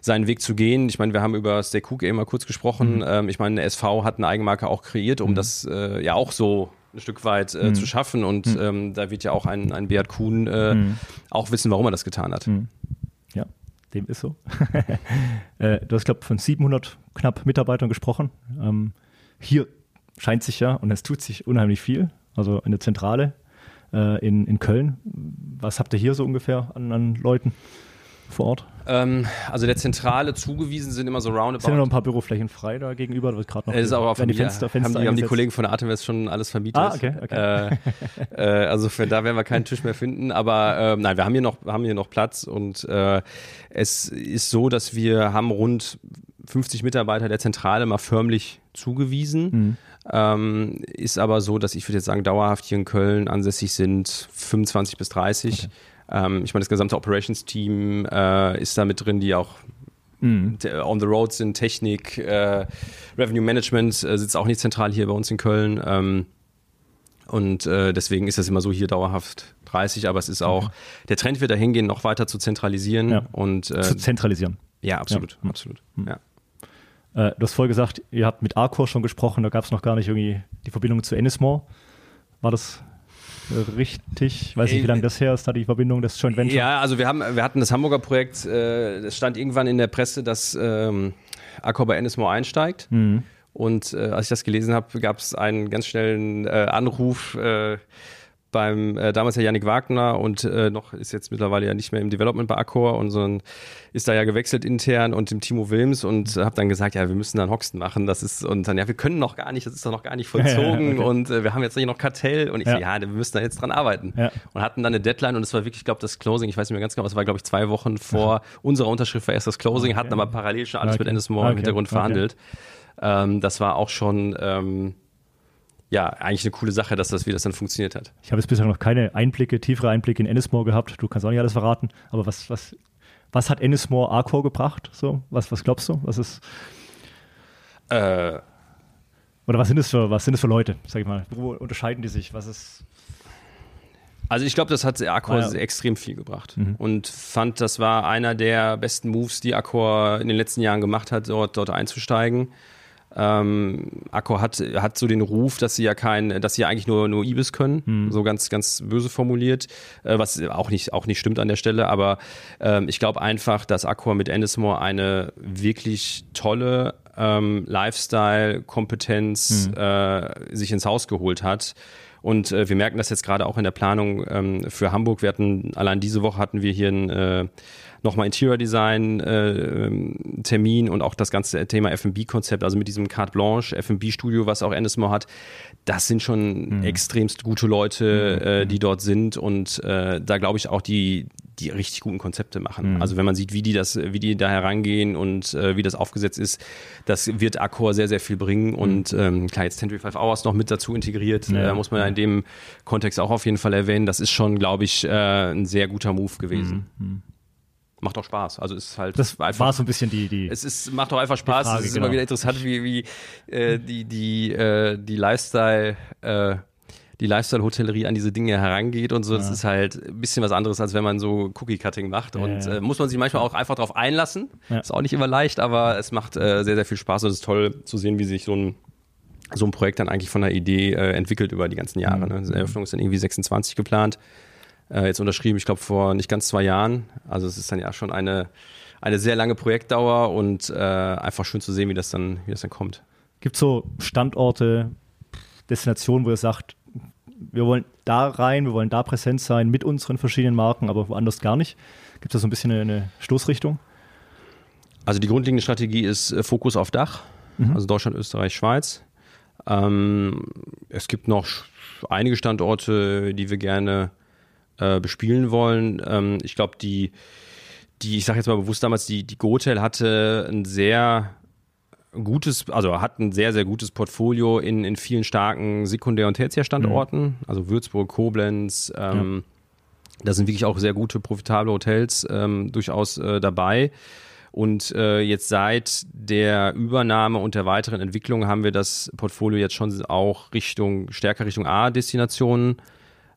seinen Weg zu gehen. Ich meine, wir haben über Stay Cook eben mal kurz gesprochen. Mhm. Ähm, ich meine, SV hat eine Eigenmarke auch kreiert, um mhm. das äh, ja auch so ein Stück weit äh, mhm. zu schaffen. Und mhm. ähm, da wird ja auch ein, ein Beat Kuhn äh, mhm. auch wissen, warum er das getan hat. Mhm. Ja, dem ist so. äh, du hast, glaube ich, von 700 knapp Mitarbeitern gesprochen. Ähm, hier scheint sich ja, und es tut sich unheimlich viel, also in der Zentrale äh, in, in Köln. Was habt ihr hier so ungefähr an, an Leuten? Vor Ort? Ähm, also der Zentrale zugewiesen sind immer so roundabout. Sind ja noch ein paar Büroflächen frei da gegenüber? Da wird noch es ist aber auch die Fenster, Fenster haben, die, haben die Kollegen von der Artemis schon alles vermietet. Ah, okay, okay. Äh, äh, also für, da werden wir keinen Tisch mehr finden. Aber äh, nein, wir haben hier noch, haben hier noch Platz und äh, es ist so, dass wir haben rund 50 Mitarbeiter der Zentrale mal förmlich zugewiesen. Mhm. Ähm, ist aber so, dass ich würde jetzt sagen, dauerhaft hier in Köln ansässig sind 25 bis 30. Okay. Ähm, ich meine, das gesamte Operations-Team äh, ist da mit drin, die auch mhm. on the road sind, Technik, äh, Revenue Management äh, sitzt auch nicht zentral hier bei uns in Köln. Ähm, und äh, deswegen ist das immer so hier dauerhaft 30, aber es ist auch, okay. der Trend wird dahin gehen, noch weiter zu zentralisieren. Ja. Und, äh, zu zentralisieren. Ja, absolut, ja. absolut. Mhm. Ja. Äh, du hast vorher gesagt, ihr habt mit Arcor schon gesprochen, da gab es noch gar nicht irgendwie die Verbindung zu Ennismore. War das richtig? Ich weiß nicht, wie lange das her ist, da die Verbindung, das Joint Venture? Ja, also wir, haben, wir hatten das Hamburger Projekt, äh, es stand irgendwann in der Presse, dass ähm, Accor bei Ennismore einsteigt. Mhm. Und äh, als ich das gelesen habe, gab es einen ganz schnellen äh, Anruf äh, beim äh, damals ja Yannick Wagner und äh, noch ist jetzt mittlerweile ja nicht mehr im Development bei Accor und sondern ist da ja gewechselt intern und dem Timo Wilms und habe dann gesagt, ja, wir müssen dann Hoxton machen, das ist und dann ja, wir können noch gar nicht, das ist doch noch gar nicht vollzogen ja, okay. und äh, wir haben jetzt nicht noch Kartell und ich ja. so, ja, wir müssen da jetzt dran arbeiten ja. und hatten dann eine Deadline und es war wirklich, ich glaube, das Closing, ich weiß nicht mehr ganz genau, es war glaube ich zwei Wochen vor unserer Unterschrift war erst das Closing, okay. hatten aber parallel schon alles okay. mit Endless More im Hintergrund verhandelt. Ähm, das war auch schon ähm, ja, eigentlich eine coole Sache, dass das, wie das dann funktioniert hat. Ich habe jetzt bisher noch keine Einblicke, tiefere Einblicke in Ennismore gehabt. Du kannst auch nicht alles verraten. Aber was, was, was hat Ennismore Arcor gebracht? So, was, was glaubst du? Was ist. Äh, Oder was sind es für, was sind es für Leute, sag ich mal? Wo unterscheiden die sich? Was ist. Also ich glaube, das hat Accor ah, ja. extrem viel gebracht mhm. und fand, das war einer der besten Moves, die Accor in den letzten Jahren gemacht hat, dort, dort einzusteigen. Ähm, Accor hat, hat so den Ruf, dass sie ja kein, dass sie ja eigentlich nur, nur Ibis können, hm. so ganz, ganz böse formuliert, äh, was auch nicht, auch nicht stimmt an der Stelle, aber ähm, ich glaube einfach, dass Accor mit Endesmore eine wirklich tolle ähm, Lifestyle-Kompetenz hm. äh, sich ins Haus geholt hat. Und äh, wir merken das jetzt gerade auch in der Planung ähm, für Hamburg. Wir hatten, allein diese Woche hatten wir hier ein äh, nochmal Interior Design äh, Termin und auch das ganze Thema F&B-Konzept, also mit diesem Carte Blanche F&B-Studio, was auch Endesmore hat, das sind schon mhm. extremst gute Leute, mhm. äh, die dort sind und äh, da glaube ich auch die die richtig guten Konzepte machen. Mhm. Also wenn man sieht, wie die das, wie die da herangehen und äh, wie das aufgesetzt ist, das wird Accor sehr, sehr viel bringen. Mhm. Und ähm, klar, jetzt 10 Hours noch mit dazu integriert, ja. äh, muss man ja in dem Kontext auch auf jeden Fall erwähnen. Das ist schon, glaube ich, äh, ein sehr guter Move gewesen. Mhm. Macht auch Spaß. Also es ist halt das einfach, war so ein bisschen die die es ist macht auch einfach Spaß. Frage, es ist genau. immer wieder interessant, wie wie äh, die die äh, die Lifestyle äh, die Lifestyle-Hotellerie an diese Dinge herangeht und so. Ja. Das ist halt ein bisschen was anderes, als wenn man so Cookie-Cutting macht. Ja, und äh, muss man sich manchmal auch einfach darauf einlassen. Ist auch nicht immer leicht, aber es macht äh, sehr, sehr viel Spaß und es ist toll zu sehen, wie sich so ein so ein Projekt dann eigentlich von der Idee äh, entwickelt über die ganzen Jahre. Mhm. Ne? Die Eröffnung ist dann irgendwie 26 geplant äh, jetzt unterschrieben, ich glaube vor nicht ganz zwei Jahren. Also es ist dann ja schon eine, eine sehr lange Projektdauer und äh, einfach schön zu sehen, wie das dann, wie das dann kommt. Gibt es so Standorte, Destinationen, wo ihr sagt, wir wollen da rein, wir wollen da präsent sein mit unseren verschiedenen Marken, aber woanders gar nicht? Gibt es da so ein bisschen eine, eine Stoßrichtung? Also die grundlegende Strategie ist äh, Fokus auf Dach, mhm. also Deutschland, Österreich, Schweiz. Ähm, es gibt noch einige Standorte, die wir gerne äh, bespielen wollen. Ähm, ich glaube, die, die, ich sage jetzt mal bewusst damals, die, die Gotel hatte ein sehr gutes, also hat ein sehr, sehr gutes Portfolio in, in vielen starken Sekundär- und Tertiärstandorten, mhm. also Würzburg, Koblenz, ähm, ja. da sind wirklich auch sehr gute, profitable Hotels ähm, durchaus äh, dabei. Und äh, jetzt seit der Übernahme und der weiteren Entwicklung haben wir das Portfolio jetzt schon auch Richtung, stärker Richtung A-Destinationen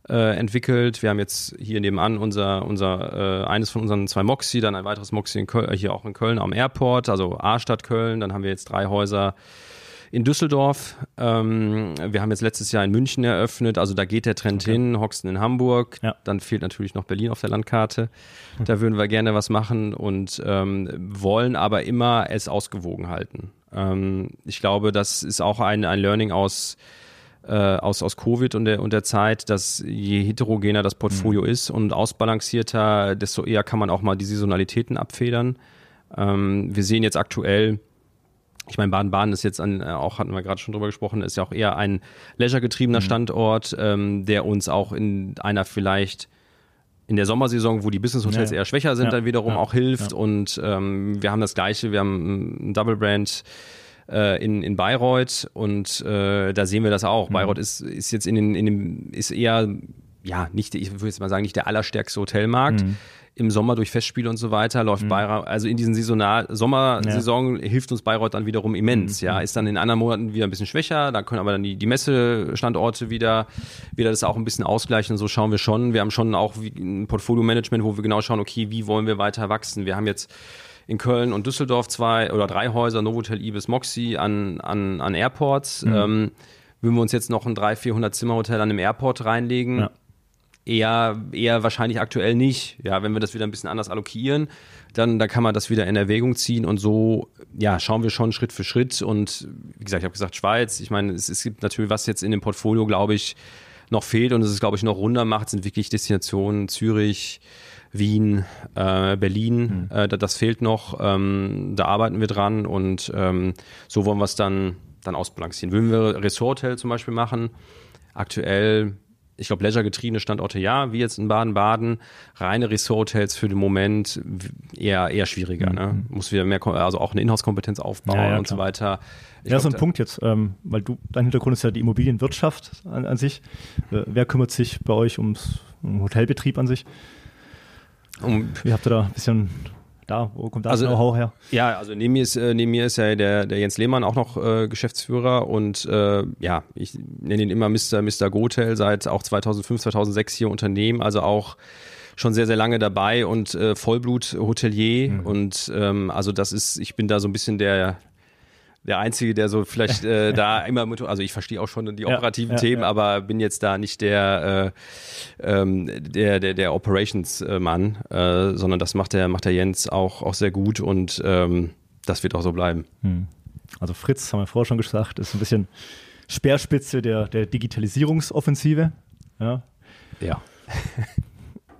äh, entwickelt. Wir haben jetzt hier nebenan unser, unser äh, eines von unseren zwei Moxie, dann ein weiteres Moxie in Köln, äh, hier auch in Köln am Airport, also A-Stadt Köln. Dann haben wir jetzt drei Häuser in Düsseldorf. Ähm, wir haben jetzt letztes Jahr in München eröffnet, also da geht der Trend okay. hin, Hoxton in Hamburg. Ja. Dann fehlt natürlich noch Berlin auf der Landkarte. Da würden wir gerne was machen und ähm, wollen aber immer es ausgewogen halten. Ähm, ich glaube, das ist auch ein, ein Learning aus aus, aus Covid und der, und der Zeit, dass je heterogener das Portfolio mhm. ist und ausbalancierter, desto eher kann man auch mal die Saisonalitäten abfedern. Ähm, wir sehen jetzt aktuell, ich meine, Baden-Baden ist jetzt an, äh, auch hatten wir gerade schon drüber gesprochen, ist ja auch eher ein leisuregetriebener mhm. Standort, ähm, der uns auch in einer vielleicht in der Sommersaison, wo die Business-Hotels ja, eher schwächer sind, ja, dann wiederum ja, auch hilft. Und ähm, wir haben das Gleiche, wir haben ein Double Brand äh, in, in Bayreuth und äh, da sehen wir das auch. Mhm. Bayreuth ist, ist jetzt in, den, in dem, ist eher, ja, nicht, ich würde jetzt mal sagen, nicht der allerstärkste Hotelmarkt. Mhm im Sommer durch Festspiele und so weiter läuft mhm. Bayreuth, also in diesen Saisonal Sommersaison ja. hilft uns Bayreuth dann wiederum immens, mhm. ja, ist dann in anderen Monaten wieder ein bisschen schwächer, da können aber dann die, die Messestandorte wieder, wieder das auch ein bisschen ausgleichen, so schauen wir schon, wir haben schon auch ein Portfolio-Management, wo wir genau schauen, okay, wie wollen wir weiter wachsen, wir haben jetzt in Köln und Düsseldorf zwei oder drei Häuser, Novotel, Ibis, Moxie an, an, an Airports, mhm. ähm, würden wir uns jetzt noch ein 300, 400 Zimmerhotel an einem Airport reinlegen, ja eher, eher wahrscheinlich aktuell nicht. Ja, wenn wir das wieder ein bisschen anders allokieren, dann, dann kann man das wieder in Erwägung ziehen und so, ja, schauen wir schon Schritt für Schritt und wie gesagt, ich habe gesagt Schweiz, ich meine, es, es gibt natürlich was jetzt in dem Portfolio, glaube ich, noch fehlt und es ist, glaube ich, noch runder macht, sind wirklich Destinationen Zürich, Wien, äh, Berlin, mhm. äh, das fehlt noch, ähm, da arbeiten wir dran und ähm, so wollen wir es dann, dann ausbalancieren. Würden wir Resort-Hotel zum Beispiel machen, aktuell ich glaube, leisure-getriebene Standorte ja, wie jetzt in Baden-Baden. Reine Resort-Hotels für den Moment eher, eher schwieriger. Ne? Mhm. Ne? Muss wieder mehr, also auch eine Inhouse-Kompetenz aufbauen ja, ja, und so weiter. Ich ja, glaub, so ein Punkt jetzt, ähm, weil du, dein Hintergrund ist ja die Immobilienwirtschaft an, an sich. Äh, wer kümmert sich bei euch ums um Hotelbetrieb an sich? Um, Wie habt ihr da ein bisschen da? Wo kommt das also, Know-how her? Ja, also neben mir ist, äh, neben mir ist ja der, der Jens Lehmann auch noch äh, Geschäftsführer und äh, ja, ich nenne ihn immer Mr. Mr. Gotel, seit auch 2005, 2006 hier Unternehmen, also auch schon sehr, sehr lange dabei und äh, Vollblut-Hotelier mhm. und ähm, also das ist, ich bin da so ein bisschen der, der Einzige, der so vielleicht äh, da immer mit, also ich verstehe auch schon die operativen ja, Themen, ja. aber bin jetzt da nicht der, äh, ähm, der, der, der Operations-Mann, äh, sondern das macht der, macht der Jens auch, auch sehr gut und ähm, das wird auch so bleiben. Hm. Also Fritz, haben wir vorher schon gesagt, ist ein bisschen Speerspitze der, der Digitalisierungsoffensive. Ja. ja.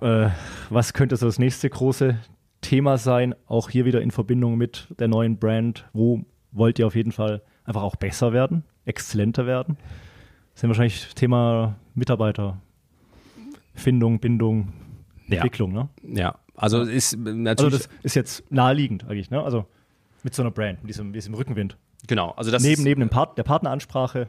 äh, was könnte so das nächste große Thema sein? Auch hier wieder in Verbindung mit der neuen Brand. Wo wollt ihr auf jeden Fall einfach auch besser werden, exzellenter werden. Das sind wahrscheinlich Thema Mitarbeiterfindung, Bindung, ja. Entwicklung, ne? Ja, also ist natürlich. Also das ist jetzt naheliegend eigentlich, ne? Also mit so einer Brand, mit diesem, diesem Rückenwind. Genau, also das neben, neben dem Part, der Partneransprache.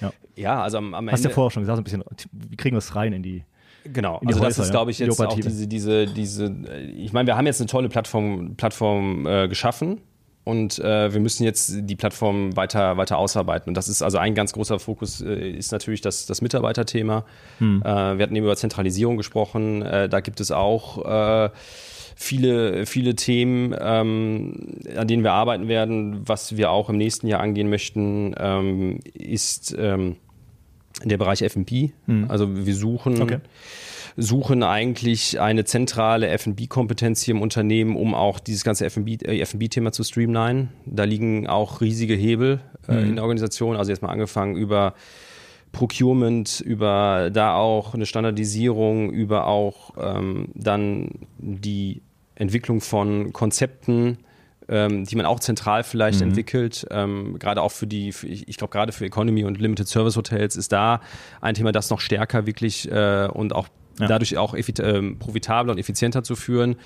Ja, ja also am, am Ende. Hast du ja vorher schon gesagt, ein bisschen, wie kriegen wir es rein in die, Genau, also Häuser, das ist, glaube ich, jetzt auch diese, diese, diese, ich meine, wir haben jetzt eine tolle Plattform, Plattform äh, geschaffen, und äh, wir müssen jetzt die Plattform weiter, weiter ausarbeiten. Und das ist also ein ganz großer Fokus, äh, ist natürlich das, das Mitarbeiterthema. Hm. Äh, wir hatten eben über Zentralisierung gesprochen. Äh, da gibt es auch äh, viele, viele Themen, ähm, an denen wir arbeiten werden. Was wir auch im nächsten Jahr angehen möchten, ähm, ist ähm, der Bereich FP. Hm. Also wir suchen. Okay suchen eigentlich eine zentrale F&B-Kompetenz hier im Unternehmen, um auch dieses ganze F&B-Thema äh, zu streamlinen. Da liegen auch riesige Hebel äh, mhm. in der Organisation. Also jetzt mal angefangen über Procurement, über da auch eine Standardisierung, über auch ähm, dann die Entwicklung von Konzepten, ähm, die man auch zentral vielleicht mhm. entwickelt. Ähm, gerade auch für die, für, ich glaube gerade für Economy und Limited Service Hotels ist da ein Thema, das noch stärker wirklich äh, und auch ja. dadurch auch äh, profitabler und effizienter zu führen.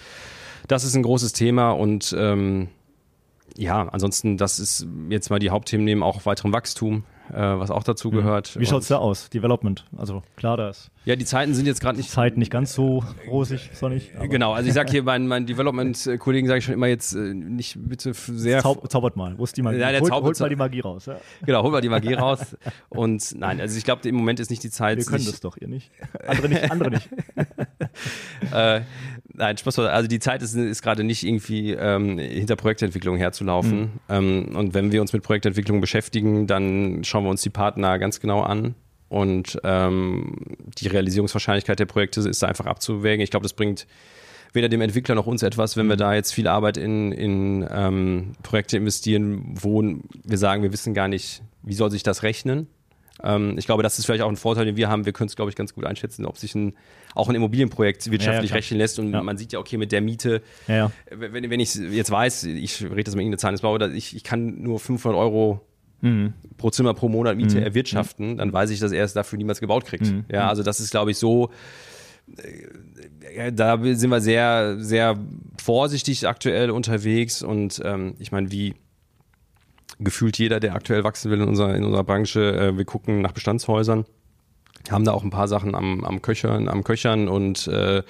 Das ist ein großes Thema und ähm, ja, ansonsten, das ist jetzt mal die Hauptthemen neben auch weiterem Wachstum äh, was auch dazu mhm. gehört. Wie schaut es da aus? Development. Also klar, da ist. Ja, die Zeiten sind jetzt gerade nicht. Zeiten nicht ganz so rosig, sonnig. Genau, also ich sage hier meinen, meinen Development-Kollegen sage ich schon immer jetzt äh, nicht bitte sehr. Zau zaubert mal. Wo ist die Magie? Ja, der holt, holt mal die Magie raus. Ja. Genau, hol mal die Magie raus. Und nein, also ich glaube, im Moment ist nicht die Zeit. Wir können das doch, ihr nicht. Andere nicht, andere nicht. äh, nein, Spaß. Also die Zeit ist, ist gerade nicht irgendwie ähm, hinter Projektentwicklung herzulaufen. Mhm. Ähm, und wenn wir uns mit Projektentwicklung beschäftigen, dann schauen wir uns die Partner ganz genau an. Und ähm, die Realisierungswahrscheinlichkeit der Projekte ist da einfach abzuwägen. Ich glaube, das bringt weder dem Entwickler noch uns etwas, wenn wir da jetzt viel Arbeit in, in ähm, Projekte investieren, wo wir sagen, wir wissen gar nicht, wie soll sich das rechnen. Ähm, ich glaube, das ist vielleicht auch ein Vorteil, den wir haben. Wir können es, glaube ich, ganz gut einschätzen, ob sich ein, auch ein Immobilienprojekt wirtschaftlich ja, ja, rechnen lässt. Und man sieht ja, okay, mit der Miete, wenn, wenn ich jetzt weiß, ich rede das mal irgendeine Zahl ins Bau, ich, ich kann nur 500 Euro mhm. pro Zimmer pro Monat Miete mhm. erwirtschaften, dann weiß ich, dass er es dafür niemals gebaut kriegt. Mhm. Ja, also das ist, glaube ich, so äh, da sind wir sehr, sehr vorsichtig aktuell unterwegs und ähm, ich meine, wie gefühlt jeder, der aktuell wachsen will in unserer, in unserer Branche, äh, wir gucken nach Bestandshäusern, haben da auch ein paar Sachen am, am Köchern, am Köchern und äh,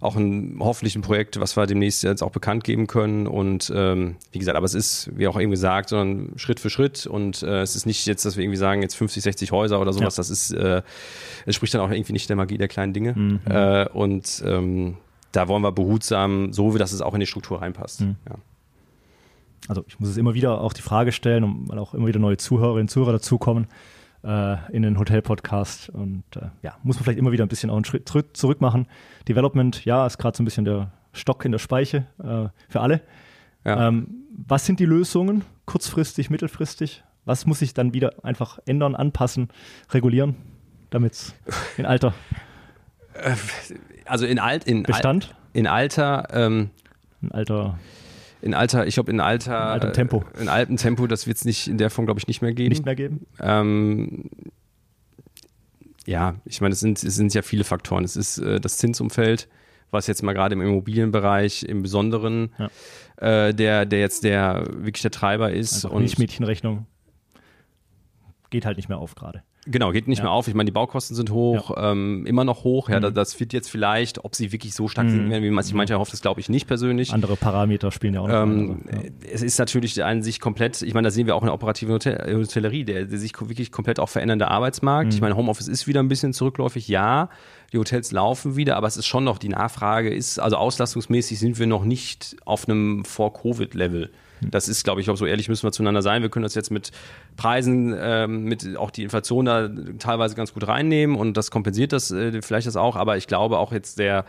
auch ein hoffentlich ein Projekt, was wir demnächst jetzt auch bekannt geben können. Und ähm, wie gesagt, aber es ist, wie auch eben gesagt, sondern Schritt für Schritt. Und äh, es ist nicht jetzt, dass wir irgendwie sagen, jetzt 50, 60 Häuser oder sowas. Ja. Das ist, äh, es spricht dann auch irgendwie nicht der Magie der kleinen Dinge. Mhm. Äh, und ähm, da wollen wir behutsam, so wie das es auch in die Struktur reinpasst. Mhm. Ja. Also ich muss es immer wieder auch die Frage stellen, weil auch immer wieder neue Zuhörerinnen und Zuhörer dazukommen äh, in den Hotel-Podcast. Und äh, ja, muss man vielleicht immer wieder ein bisschen auch einen Schritt zurück machen. Development, ja, ist gerade so ein bisschen der Stock in der Speiche äh, für alle. Ja. Ähm, was sind die Lösungen, kurzfristig, mittelfristig? Was muss sich dann wieder einfach ändern, anpassen, regulieren, damit es in Alter. Also in Alt, in Bestand? Al in Alter, ähm, in Alter in alter, ich glaube in alter, in altem Tempo. In altem Tempo, das wird es nicht in der Form, glaube ich, nicht mehr geben. Nicht mehr geben. Ähm, ja, ich meine, es sind, es sind ja viele Faktoren. Es ist äh, das Zinsumfeld, was jetzt mal gerade im Immobilienbereich im Besonderen, ja. äh, der, der jetzt der wirklich der Treiber ist. Einfach und Milchmädchenrechnung geht halt nicht mehr auf gerade. Genau, geht nicht ja. mehr auf. Ich meine, die Baukosten sind hoch, ja. ähm, immer noch hoch. Ja, mhm. das wird jetzt vielleicht, ob sie wirklich so stark mhm. sinken werden, wie man sich mancher hofft, das glaube ich nicht persönlich. Andere Parameter spielen ja auch noch. Ähm, also, ja. Es ist natürlich an sich komplett, ich meine, da sehen wir auch in der operativen Hotel Hotellerie, der, der, sich wirklich komplett auch verändernde Arbeitsmarkt. Mhm. Ich meine, Homeoffice ist wieder ein bisschen zurückläufig, ja. Die Hotels laufen wieder, aber es ist schon noch, die Nachfrage ist, also auslastungsmäßig sind wir noch nicht auf einem Vor-Covid-Level. Das ist, glaube ich, auch so ehrlich müssen wir zueinander sein. Wir können das jetzt mit Preisen, ähm, mit auch die Inflation da teilweise ganz gut reinnehmen und das kompensiert das äh, vielleicht das auch. Aber ich glaube auch jetzt der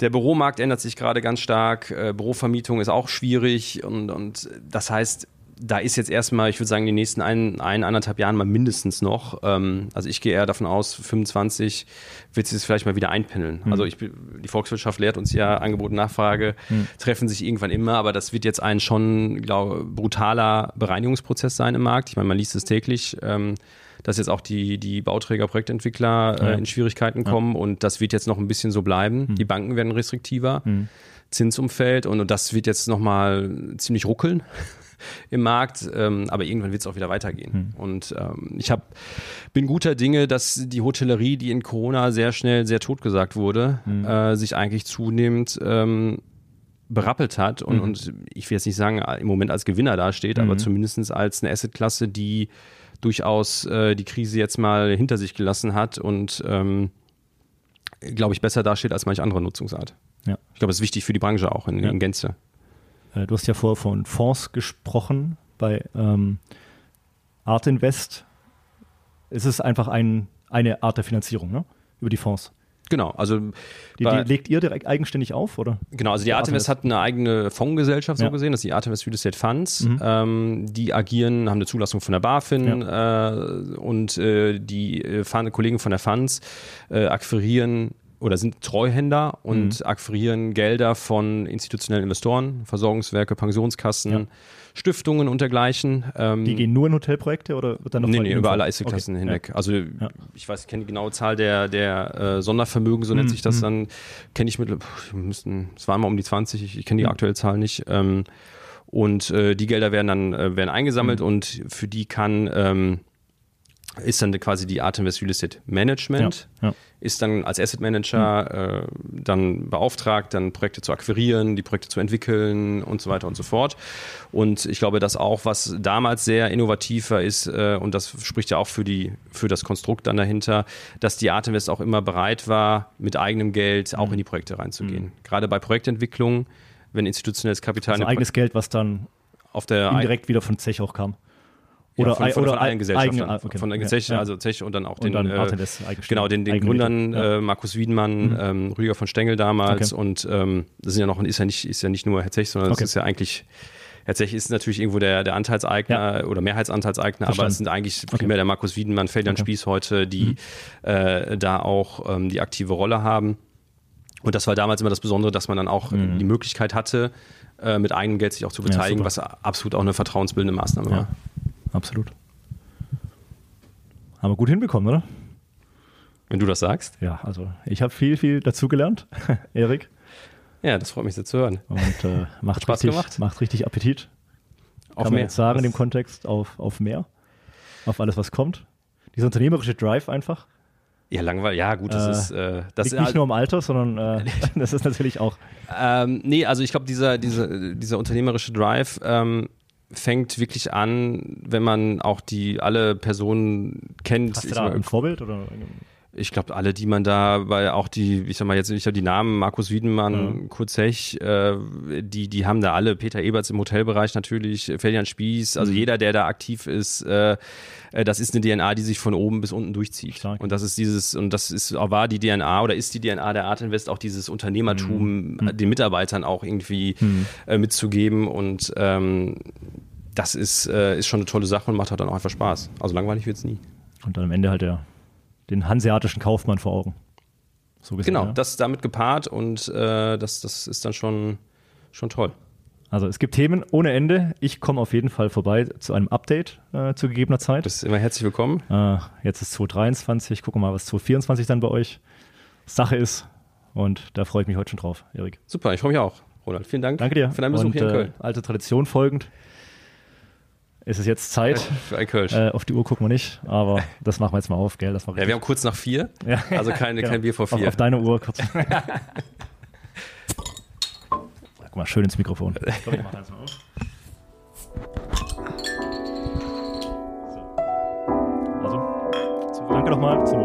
der Büromarkt ändert sich gerade ganz stark, äh, Bürovermietung ist auch schwierig und, und das heißt, da ist jetzt erstmal, ich würde sagen, die nächsten ein, ein, anderthalb Jahren mal mindestens noch. Ähm, also ich gehe eher davon aus, 25 wird sich vielleicht mal wieder einpendeln. Mhm. Also ich, die Volkswirtschaft lehrt uns ja, Angebot und Nachfrage mhm. treffen sich irgendwann immer, aber das wird jetzt ein schon, glaube brutaler Bereinigungsprozess sein im Markt. Ich meine, man liest es täglich. Ähm, dass jetzt auch die, die Bauträger, Projektentwickler äh, ja. in Schwierigkeiten kommen ja. und das wird jetzt noch ein bisschen so bleiben. Mhm. Die Banken werden restriktiver. Mhm. Zinsumfeld und, und das wird jetzt nochmal ziemlich ruckeln im Markt, ähm, aber irgendwann wird es auch wieder weitergehen. Hm. Und ähm, ich hab, bin guter Dinge, dass die Hotellerie, die in Corona sehr schnell sehr totgesagt wurde, hm. äh, sich eigentlich zunehmend ähm, berappelt hat und, mhm. und ich will jetzt nicht sagen, im Moment als Gewinner dasteht, mhm. aber zumindest als eine Assetklasse, die durchaus äh, die Krise jetzt mal hinter sich gelassen hat und ähm, glaube ich, besser dasteht als manche andere Nutzungsart. Ja. Ich glaube, das ist wichtig für die Branche auch in, ja. in Gänze. Äh, du hast ja vorher von Fonds gesprochen. Bei ähm, Art Invest ist es einfach ein, eine Art der Finanzierung, ne? Über die Fonds. Genau, also die, die legt ihr direkt eigenständig auf, oder? Genau, also die Artemis hat eine eigene Fondsgesellschaft so ja. gesehen, das ist die Artemis Real Estate Funds. Mhm. Ähm, die agieren, haben eine Zulassung von der BaFin ja. äh, und äh, die äh, Kollegen von der Funds äh, akquirieren oder sind Treuhänder und mhm. akquirieren Gelder von institutionellen Investoren, Versorgungswerke, Pensionskassen, ja. Stiftungen und dergleichen. Ähm, die gehen nur in Hotelprojekte oder wird dann noch Nee, nee, über alle Assetklassen okay. hinweg. Ja. Also ja. ich weiß, ich kenne die genaue Zahl der, der äh, Sondervermögen, so nennt mhm. sich das mhm. dann, kenne ich mit, müssten, es waren mal um die 20, ich, ich kenne die mhm. aktuelle Zahl nicht. Ähm, und äh, die Gelder werden dann äh, werden eingesammelt mhm. und für die kann ähm, ist dann quasi die Artemis Real Estate Management, ja, ja. ist dann als Asset Manager mhm. äh, dann beauftragt, dann Projekte zu akquirieren, die Projekte zu entwickeln und so weiter und so fort. Und ich glaube, dass auch was damals sehr innovativer ist, äh, und das spricht ja auch für, die, für das Konstrukt dann dahinter, dass die Artemis auch immer bereit war, mit eigenem Geld auch mhm. in die Projekte reinzugehen. Mhm. Gerade bei Projektentwicklung, wenn institutionelles Kapital... Also eigenes Geld, was dann auf der indirekt wieder von Zech auch kam. Oder, ja, von, von, oder von allen Gesellschaften. Eigene, okay. Von der Gesellschaft, ja, also Zech und dann auch und den, dann äh, genau, den, den Gründern, äh, Markus Wiedmann, mhm. ähm, Rüdiger von Stengel damals okay. und ähm, das sind ja noch, ist ja nicht, ist ja nicht nur Herr Zech, sondern okay. das ist ja eigentlich Tatsächlich ist natürlich irgendwo der, der Anteilseigner ja. oder Mehrheitsanteilseigner, Verstanden. aber es sind eigentlich primär okay. der Markus Wiedenmann, Feldern okay. Spieß heute, die mhm. äh, da auch ähm, die aktive Rolle haben. Und das war damals immer das Besondere, dass man dann auch mhm. die Möglichkeit hatte, äh, mit eigenem Geld sich auch zu beteiligen, ja, was absolut auch eine vertrauensbildende Maßnahme war. Absolut. Haben wir gut hinbekommen, oder? Wenn du das sagst. Ja, also ich habe viel, viel dazugelernt, Erik. Ja, das freut mich sehr zu hören. Und äh, macht, Spaß richtig, gemacht. macht richtig Appetit. Auf Kann man jetzt sagen, in dem Kontext auf, auf mehr, auf alles, was kommt. Dieser unternehmerische Drive einfach. Ja, langweilig. Ja, gut, das äh, ist. Äh, das liegt nicht nur im Alter, sondern äh, das ist natürlich auch. Ähm, nee, also ich glaube, dieser, dieser, dieser unternehmerische Drive ähm, fängt wirklich an, wenn man auch die alle Personen kennt. Hast du da ein Vorbild oder? Ich glaube, alle, die man da, weil auch die, ich sag mal jetzt, ich habe die Namen, Markus Wiedenmann, mhm. Kurt Zech, äh, die, die haben da alle, Peter Eberts im Hotelbereich natürlich, Ferdinand Spieß, also mhm. jeder, der da aktiv ist, äh, äh das ist eine DNA, die sich von oben bis unten durchzieht. Stark. Und das ist dieses, und das ist, war die DNA oder ist die DNA der Art Invest auch dieses Unternehmertum mhm. den Mitarbeitern auch irgendwie mhm. äh, mitzugeben und ähm, das ist, äh, ist schon eine tolle Sache und macht halt dann auch einfach Spaß. Also langweilig wird es nie. Und dann am Ende halt der den hanseatischen Kaufmann vor Augen. So gesehen, genau, ja. das ist damit gepaart und äh, das, das ist dann schon, schon toll. Also es gibt Themen ohne Ende. Ich komme auf jeden Fall vorbei zu einem Update äh, zu gegebener Zeit. Bist immer herzlich willkommen. Äh, jetzt ist 2023, gucken wir mal, was 2024 dann bei euch Sache ist. Und da freue ich mich heute schon drauf, Erik. Super, ich freue mich auch. Ronald, vielen Dank Danke dir. für deinen Besuch und, hier in äh, Köln. alte Tradition folgend ist es jetzt Zeit. Für ein Kölsch. Äh, auf die Uhr gucken wir nicht, aber das machen wir jetzt mal auf, gell? Das ja, wir haben kurz nach vier, also kein, genau. kein Bier vor vier. Auf, auf deine Uhr kurz. Guck mal, schön ins Mikrofon. Glaube, ich mache eins mal auf. So. Also, danke nochmal zum.